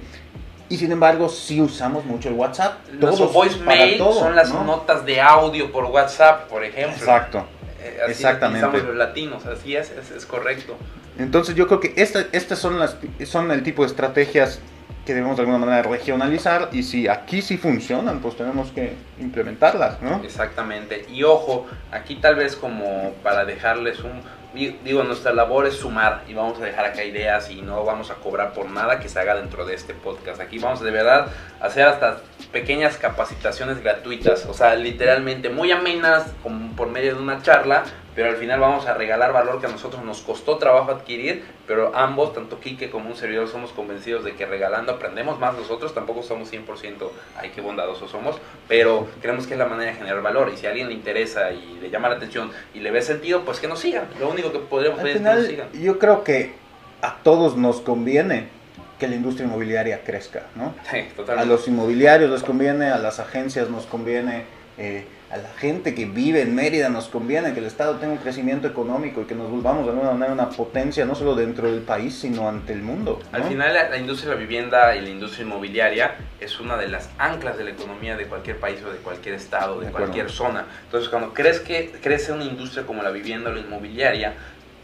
D: y sin embargo, sí usamos mucho el WhatsApp. Todos,
B: voicemail
D: para todo,
B: son las
D: ¿no?
B: notas de audio por WhatsApp, por ejemplo.
D: Exacto.
B: Eh, así
D: Exactamente.
B: utilizamos los latinos, así es, es, es correcto.
D: Entonces yo creo que esta- estas son, las, son el tipo de estrategias que debemos de alguna manera regionalizar y si aquí sí funcionan, pues tenemos que implementarlas, ¿no?
B: Exactamente. Y ojo, aquí tal vez como para dejarles un... di- Digo, nuestra labor es sumar y vamos a dejar acá ideas y no vamos a cobrar por nada que se haga dentro de este podcast. Aquí vamos de verdad a hacer hasta pequeñas capacitaciones gratuitas, o sea, literalmente muy amenas como por medio de una charla, pero al final vamos a regalar valor que a nosotros nos costó trabajo adquirir, pero ambos, tanto Quique como un servidor, somos convencidos de que regalando aprendemos más nosotros, tampoco somos 100%, ay, qué bondadosos somos, pero creemos que es la manera de generar valor y si a alguien le interesa y le llama la atención y le ve sentido, pues que nos sigan. Lo único que podríamos pedir es que nos sigan.
D: yo creo que a todos nos conviene que la industria inmobiliaria crezca, ¿no?
B: Sí,
D: A
B: totalmente.
D: los inmobiliarios les conviene, a las agencias nos conviene, eh, a la gente que vive en Mérida nos conviene que el Estado tenga un crecimiento económico y que nos volvamos de alguna manera una potencia no solo dentro del país, sino ante el mundo. ¿no?
B: Al final la, la industria de la vivienda y la industria inmobiliaria es una de las anclas de la economía de cualquier país o de cualquier estado, de, cualquier zona. Entonces cuando crees que crece una industria como la vivienda o la inmobiliaria,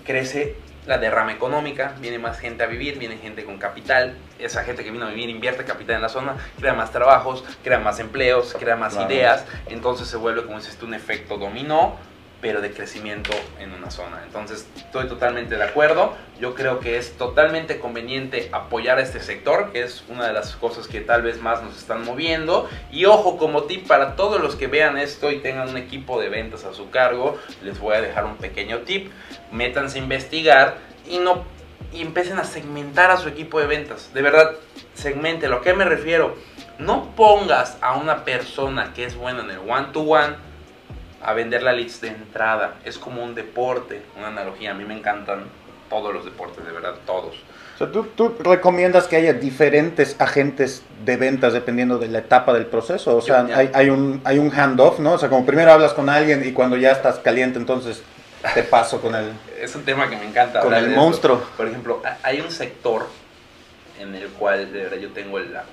B: crece la derrama económica, viene más gente a vivir, viene gente con capital, esa gente que vino a vivir invierte capital en la zona, crea más trabajos, crea más empleos, crea más
D: Claro.
B: ideas, entonces se vuelve, como dices tú, un efecto dominó, pero de crecimiento en una zona. Entonces, estoy totalmente de acuerdo. Yo creo que es totalmente conveniente apoyar a este sector, que es una de las cosas que tal vez más nos están moviendo. Y ojo, como tip para todos los que vean esto y tengan un equipo de ventas a su cargo, les voy a dejar un pequeño tip. Métanse a investigar y no y empiecen a segmentar a su equipo de ventas. De verdad, segmente. ¿A qué me refiero? No pongas a una persona que es buena en el one-to-one a vender la leads de entrada. Es como un deporte, una analogía. A mí me encantan todos los deportes, de verdad, todos.
D: O sea, ¿tú, tú recomiendas que haya diferentes agentes de ventas dependiendo de la etapa del proceso. O sea, hay, hay un, hay un handoff, ¿no? O sea, como primero hablas con alguien y cuando ya estás caliente, entonces te paso con el... <laughs>
B: Es un tema que me encanta.
D: Con el
B: esto.
D: monstruo.
B: Por ejemplo, ha- hay un sector en el cual de verdad yo tengo la,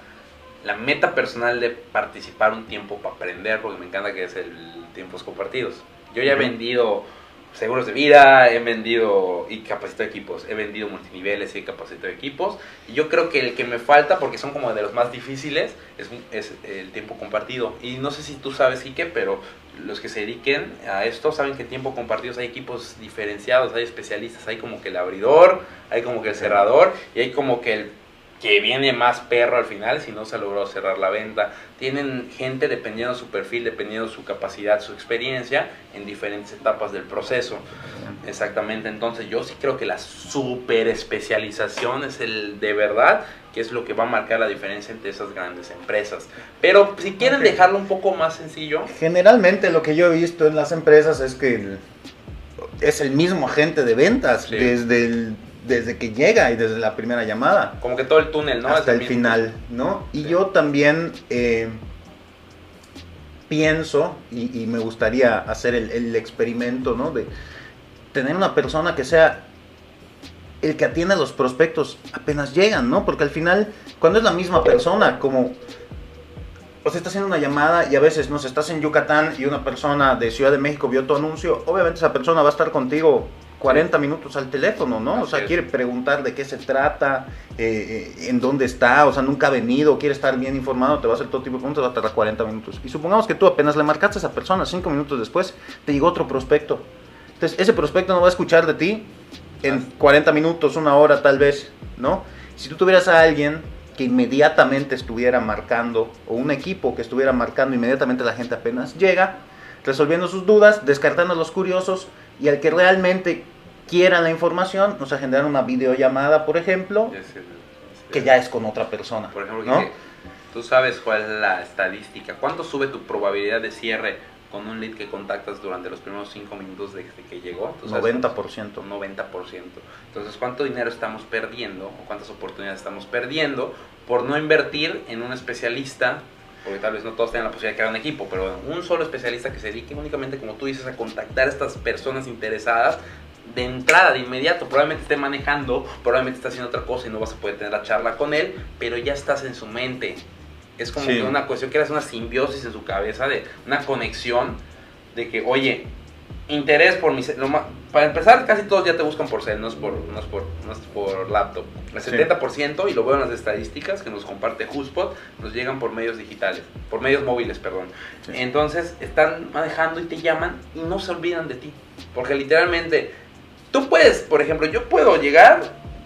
B: la meta personal de participar un tiempo para aprender, porque me encanta que es el tiempos compartidos. Yo ya he vendido seguros de vida, he vendido y capacitado equipos, he vendido multiniveles y he capacitado equipos. Y yo creo que el que me falta, porque son como de los más difíciles, es, es el tiempo compartido. Y no sé si tú sabes, Ike, pero los que se dediquen a esto saben que tiempo compartido hay equipos diferenciados, hay especialistas, hay como que el abridor, hay como que el cerrador y hay como que el que viene más perro al final si no se logró cerrar la venta. Tienen gente dependiendo de su perfil, dependiendo de su capacidad, su experiencia en diferentes etapas del proceso. Exactamente, entonces yo sí creo que la super especialización es el de verdad que es lo que va a marcar la diferencia entre esas grandes empresas. Pero si quieren dejarlo un poco más sencillo,
D: Generalmente lo que yo he visto en las empresas es que el- es el mismo agente de ventas
B: Sí.
D: desde, el- desde que llega y desde la primera llamada.
B: como que todo el túnel, ¿no?
D: Hasta el
B: mismo.
D: final, ¿no? Y
B: Sí.
D: yo también eh, pienso, y, y me gustaría hacer el, el experimento, ¿no? De tener una persona que sea el que atienda a los prospectos apenas llegan, ¿no? Porque al final, cuando es la misma persona, como... O sea, está haciendo una llamada y a veces, no sé, estás en Yucatán y una persona de Ciudad de México vio tu anuncio, obviamente esa persona va a estar contigo 40 minutos al teléfono, ¿no? O
B: Así
D: sea,
B: es.
D: quiere preguntar de qué se trata, eh, eh, en dónde está, o sea, nunca ha venido, quiere estar bien informado, te va a hacer todo tipo de preguntas, va a tardar 40 minutos. Y supongamos que tú apenas le marcaste a esa persona, 5 minutos después, te llegó otro prospecto. Entonces, ese prospecto no va a escuchar de ti en 40 minutos, una hora tal vez, ¿no? Si tú tuvieras a alguien que inmediatamente estuviera marcando, o un equipo que estuviera marcando inmediatamente la gente apenas llega, resolviendo sus dudas, descartando a los curiosos y al que realmente quiera la información, nos agendan una videollamada, por ejemplo,
B: Es el- es
D: que
B: el-
D: ya es con otra persona.
B: Por ejemplo,
D: ¿no?
B: tú sabes cuál es la estadística. ¿Cuánto sube tu probabilidad de cierre con un lead que contactas durante los primeros 5 minutos desde que llegó? ¿Tú sabes
D: 90%.
B: un 90%. Entonces, ¿cuánto dinero estamos perdiendo o cuántas oportunidades estamos perdiendo por no invertir en un especialista? Porque tal vez no todos tengan la posibilidad de crear un equipo, pero un solo especialista que se dedique únicamente, como tú dices, a contactar a estas personas interesadas de entrada, de inmediato. Probablemente esté manejando, probablemente está haciendo otra cosa y no vas a poder tener la charla con él, pero ya estás en su mente. Es como
D: Sí.
B: que una cuestión que eres una simbiosis en su cabeza, de una conexión de que, oye, interés por mi... lo para empezar, casi todos ya te buscan por cel, no es por, no es por, no es por laptop. El
D: Sí.
B: 70%, y lo veo en las estadísticas que nos comparte HubSpot, nos llegan por medios digitales, por medios móviles, perdón.
D: Sí.
B: Entonces, están manejando y te llaman y no se olvidan de ti. Porque literalmente, tú puedes, por ejemplo, yo puedo llegar,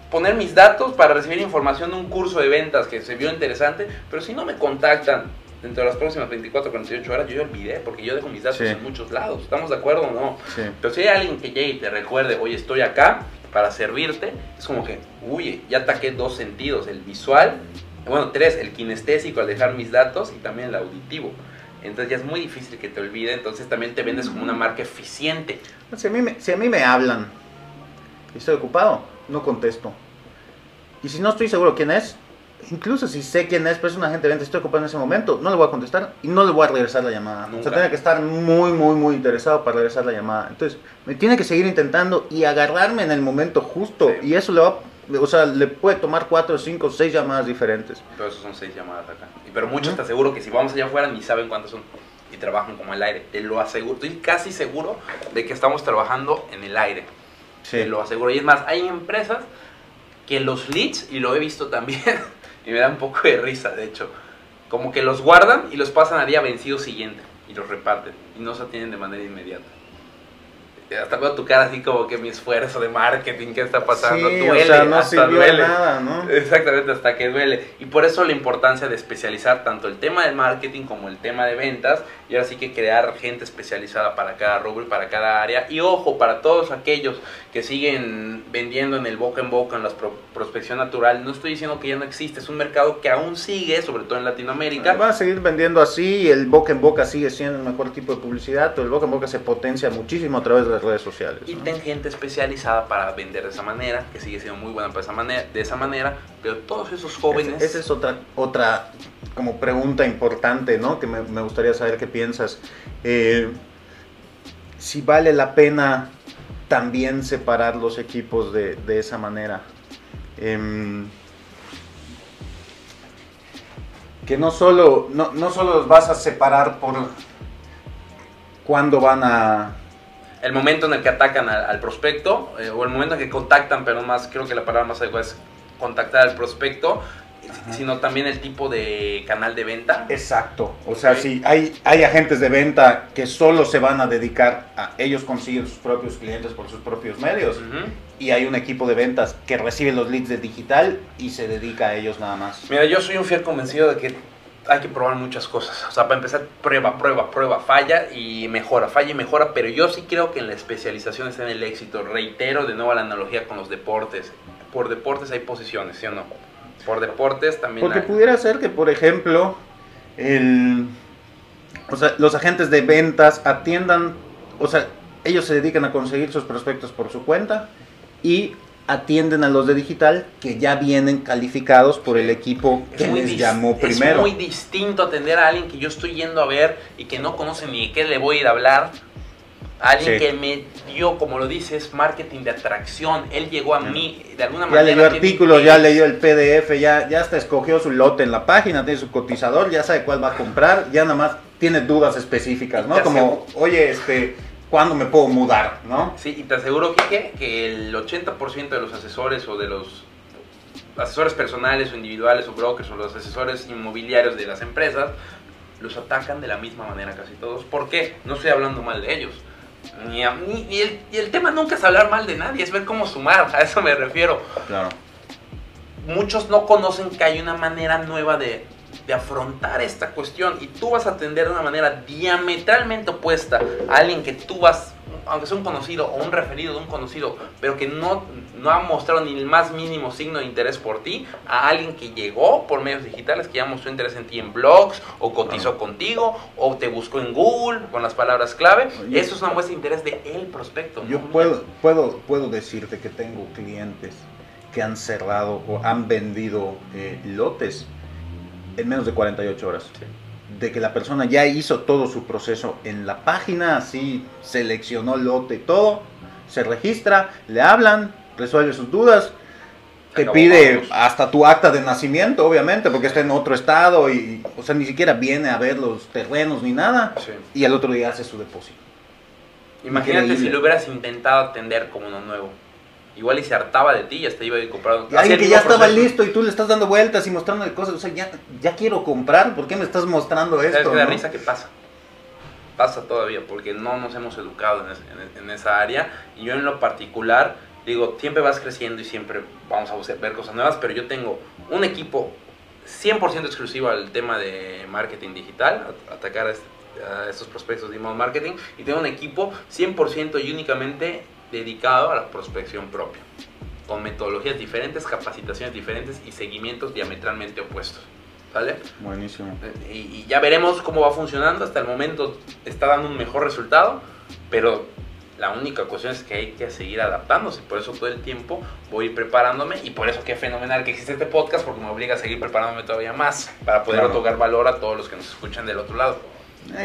B: poner mis datos para recibir información de un curso de ventas que se vio interesante, pero si no me contactan dentro de las próximas 24 48 horas, yo ya olvidé, porque yo dejo mis datos
D: Sí.
B: en muchos lados. ¿Estamos de acuerdo o no?
D: Sí.
B: Pero si hay alguien que llegue y te recuerde, oye, estoy acá para servirte, es como que, uy, ya ataqué dos sentidos, el visual, bueno, tres, el kinestésico al dejar mis datos y también el auditivo. Entonces ya es muy difícil que te olvide, entonces también te vendes como una marca eficiente.
D: Si a, mí me, si a mí me hablan y estoy ocupado, no contesto. Y si no estoy seguro quién es, incluso si sé quién es, pero es un agente de estoy ocupado en ese momento, no le voy a contestar y no le voy a regresar la llamada. O sea, tiene que estar muy, muy, muy interesado para regresar la llamada. Entonces, me tiene que seguir intentando y agarrarme en el momento justo.
B: Sí.
D: Y eso le va, o sea, le puede tomar cuatro, cinco, seis llamadas diferentes.
B: Pero esos son seis llamadas acá. Y- Pero muchos te aseguro que si vamos allá afuera ni saben cuántas son. Y trabajan como el aire. Te lo aseguro. Estoy casi seguro de que estamos trabajando en el aire. Te lo aseguro. Y es más, hay empresas que los leads, y lo he visto también, <laughs> y me da un poco de risa, de hecho, como que los guardan y los pasan a día vencido siguiente. Y los reparten. Y no se atienden de manera inmediata. Hasta veo tu cara así como que mi esfuerzo de marketing, ¿qué está pasando?
D: Sí,
B: duele,
D: o sea, no
B: hasta duele.
D: nada, ¿no?
B: Exactamente, hasta que duele. Y por eso la importancia de especializar tanto el tema del marketing como el tema de ventas. Y ahora sí que crear gente especializada para cada rubro y para cada área. Y ojo, para todos aquellos que siguen vendiendo en el boca en boca, en la pro- prospección natural, no estoy diciendo que ya no existe. Es un mercado que aún sigue, sobre todo en Latinoamérica.
D: Va a seguir vendiendo así, el boca en boca sigue siendo el mejor tipo de publicidad, el boca en boca se potencia muchísimo a través de las redes sociales.
B: Y
D: ¿no?
B: ten gente especializada para vender de esa manera, que sigue siendo muy buena para esa manera, de esa manera, pero todos esos jóvenes...
D: Esa es otra, otra como pregunta importante, ¿no? Que me, me gustaría saber qué piensas. Eh, si vale la pena también separar los equipos de, de esa manera. Em, que no solo, no, no solo los vas a separar por cuándo van a...
B: el momento en el que atacan al, al prospecto eh, o el momento en que contactan, pero más creo que la palabra más adecuada es contactar al prospecto, sino también el tipo de canal de venta.
D: Exacto. O sea,
B: Ok.
D: si hay, hay agentes de venta que solo se van a dedicar a ellos consiguen sus propios clientes por sus propios medios. Y hay un equipo de ventas que recibe los leads de digital y se dedica a ellos nada más.
B: Mira, yo soy un fiel convencido de que hay que probar muchas cosas. O sea, para empezar, prueba, prueba, prueba, falla y mejora, falla y mejora. Pero yo sí creo que en la especialización está en el éxito. Reitero de nuevo la analogía con los deportes. Por deportes hay posiciones, ¿sí o no? Por deportes también
D: Porque
B: hay.
D: pudiera ser que, por ejemplo, el, o sea, los agentes de ventas atiendan, o sea, ellos se dedican a conseguir sus prospectos por su cuenta y atienden a los de digital que ya vienen calificados por el equipo que les llamó primero.
B: Es muy distinto atender a alguien que yo estoy yendo a ver y que no conoce ni de qué le voy a ir a hablar. A alguien
D: Sí.
B: que me dio, como lo dices, marketing de atracción. Él llegó a mí de alguna
D: Ya
B: manera.
D: leyó
B: tiene
D: artículos, ya leyó el PDF, ya, ya hasta escogió su lote en la página, tiene su cotizador, ya sabe cuál va a comprar, ya nada más tiene dudas específicas, ¿no?
B: Ya
D: Como, oye, este, ¿cuándo me puedo mudar, no?
B: Sí, y te aseguro, Kike, que el 80% de los asesores o de los asesores personales o individuales o brokers o los asesores inmobiliarios de las empresas los atacan de la misma manera casi todos. ¿Por qué? No estoy hablando mal de ellos. Ni a- ni- y, el, y el tema nunca es hablar mal de nadie, es ver cómo sumar, a eso me refiero.
D: Claro.
B: muchos no conocen que hay una manera nueva de, de afrontar esta cuestión y tú vas a atender de una manera diametralmente opuesta a alguien que tú vas, aunque sea un conocido o un referido de un conocido, pero que no, no ha mostrado ni el más mínimo signo de interés por ti, a alguien que llegó por medios digitales, que ya mostró interés en ti en blogs, o cotizó contigo, o te buscó en Google con las palabras clave.
D: Oye.
B: Eso es una muestra de interés de el prospecto.
D: Yo
B: ¿no?
D: puedo, puedo, puedo decirte que tengo clientes que han cerrado o han vendido eh, lotes en menos de 48 horas.
B: Sí.
D: De que la persona ya hizo todo su proceso en la página, así seleccionó lote y todo, se registra, le hablan, resuelve sus dudas,
B: Se
D: te pide hasta tu acta de nacimiento, obviamente, porque está en otro estado y, o sea, ni siquiera viene a ver los terrenos ni nada,
B: Sí.
D: y al otro día hace su depósito.
B: Imagínate
D: Increíble.
B: si lo hubieras intentado atender como uno nuevo. Igual y se hartaba de ti y hasta iba a ir comprando.
D: Y alguien que ya estaba
B: proceso.
D: listo y tú le estás dando vueltas y mostrándole cosas. O sea, ya, ya quiero comprar. ¿Por qué me estás mostrando
B: ¿Sabes
D: esto?
B: da
D: no?
B: risa que pasa? Pasa todavía porque no nos hemos educado en, es- en- en esa área. Y yo en lo particular, digo, siempre vas creciendo y siempre vamos a ver cosas nuevas, pero yo tengo un equipo 100% exclusivo al tema de marketing digital, a- atacar a, este- a estos prospectos de email marketing, y tengo un equipo 100% y únicamente dedicado a la prospección propia, con metodologías diferentes, capacitaciones diferentes y seguimientos diametralmente opuestos. ¿Vale?
D: Buenísimo.
B: y, y ya veremos cómo va funcionando. Hasta el momento está dando un mejor resultado, pero la única cuestión es que hay que seguir adaptándose. Por eso todo el tiempo voy preparándome y por eso qué fenomenal que existe este podcast porque me obliga a seguir preparándome todavía más para poder
D: Claro.
B: otorgar valor a todos los que nos escuchan del otro lado.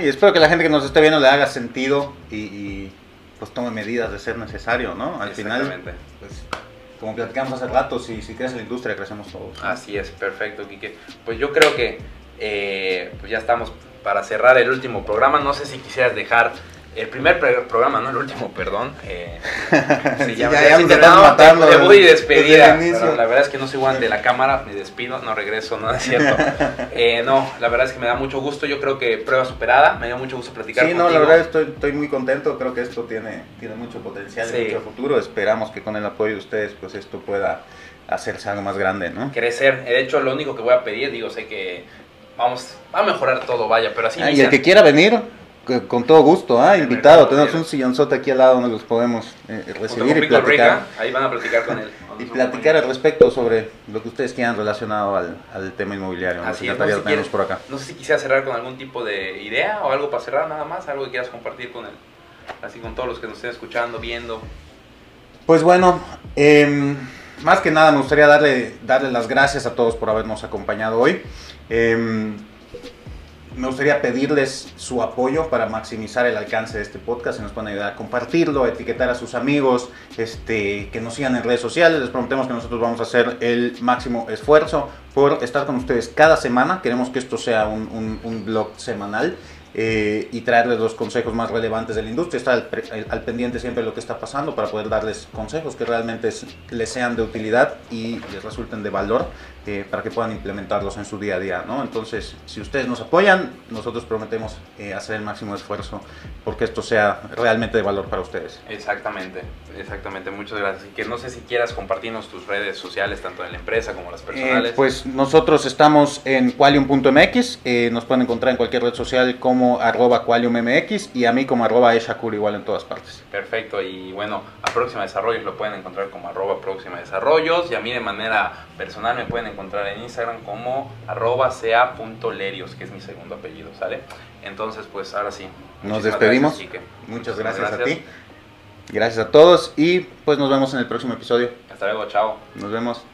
D: Y espero que la gente que nos esté viendo le haga sentido y, y, pues tome medidas de ser necesario, ¿no? Al final,
B: Exactamente.
D: pues, como platicamos hace rato, si, si crece la industria, crecemos todos. ¿no?
B: Así es, perfecto, Quique. Pues yo creo que eh, pues ya estamos para cerrar el último programa. No sé si quisieras dejar el primer programa, no el último, perdón. Eh, <laughs> sí,
D: Sí, ya-
B: despedida. Pero la verdad es que no soy igual de la cámara, me despido, no regreso, no es cierto. <laughs> Eh, no, la verdad es que me da mucho gusto. Yo creo que prueba superada. Me dio mucho gusto platicar
D: Sí, no, la verdad estoy, estoy muy contento, creo que esto tiene, tiene mucho potencial
B: Sí.
D: y mucho futuro, esperamos que con el apoyo de ustedes pues esto pueda hacerse algo más grande, ¿no?
B: crecer. De hecho, lo único que voy a pedir, digo, sé que vamos a mejorar todo, vaya, pero así
D: Ah, y el que quiera venir, con todo gusto, ah, invitado, tenemos un sillonzote aquí al lado donde los podemos eh,
B: Junto
D: recibir y platicar,
B: Rica, ahí van a platicar con él.
D: y platicar al respecto sobre lo que ustedes quieran relacionado al, al tema inmobiliario, ¿no?
B: Así es,
D: Secretaría
B: no
D: lo
B: sé si
D: tenemos
B: quieres-
D: por acá.
B: No sé si quisiera cerrar con algún tipo de idea o algo para cerrar nada más, algo que quieras compartir con él. Así con todos los que nos estén escuchando, viendo.
D: Pues bueno, em, más que nada me gustaría darle, darle las gracias a todos por habernos acompañado hoy. Em, me gustaría pedirles su apoyo para maximizar el alcance de este podcast. Si nos pueden ayudar a compartirlo, a etiquetar a sus amigos, este, que nos sigan en redes sociales. Les prometemos que nosotros vamos a hacer el máximo esfuerzo por estar con ustedes cada semana. Queremos que esto sea un, un- blog semanal. eh, y traerles los consejos más relevantes de la industria, estar al, al- pendiente siempre de lo que está pasando para poder darles consejos que realmente es- les sean de utilidad y les resulten de valor eh, para que puedan implementarlos en su día a día. ¿no? Entonces, si ustedes nos apoyan, nosotros prometemos eh, hacer el máximo esfuerzo porque esto sea realmente de valor para ustedes.
B: Exactamente, exactamente. Muchas gracias. Y que no sé si quieras compartirnos tus redes sociales, tanto en la empresa como las personales.
D: Eh, pues nosotros estamos en qualium.mx, eh, nos pueden encontrar en cualquier red social como arroba qualiummx y a mí como arroba igual en todas partes.
B: Perfecto, y bueno, a Próxima Desarrollos lo pueden encontrar como arroba Próxima Desarrollos y a mí de manera personal me pueden encontrar en Instagram como arroba ca.lerios, que es mi segundo apellido, ¿sale? Entonces, pues ahora sí.
D: Nos despedimos.
B: gracias, Quique.
D: Muchas gracias, a ti. Gracias a todos y pues nos vemos en el próximo episodio.
B: Hasta luego, chao.
D: Nos vemos.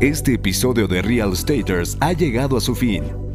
A: Este episodio de Real Staters ha llegado a su fin.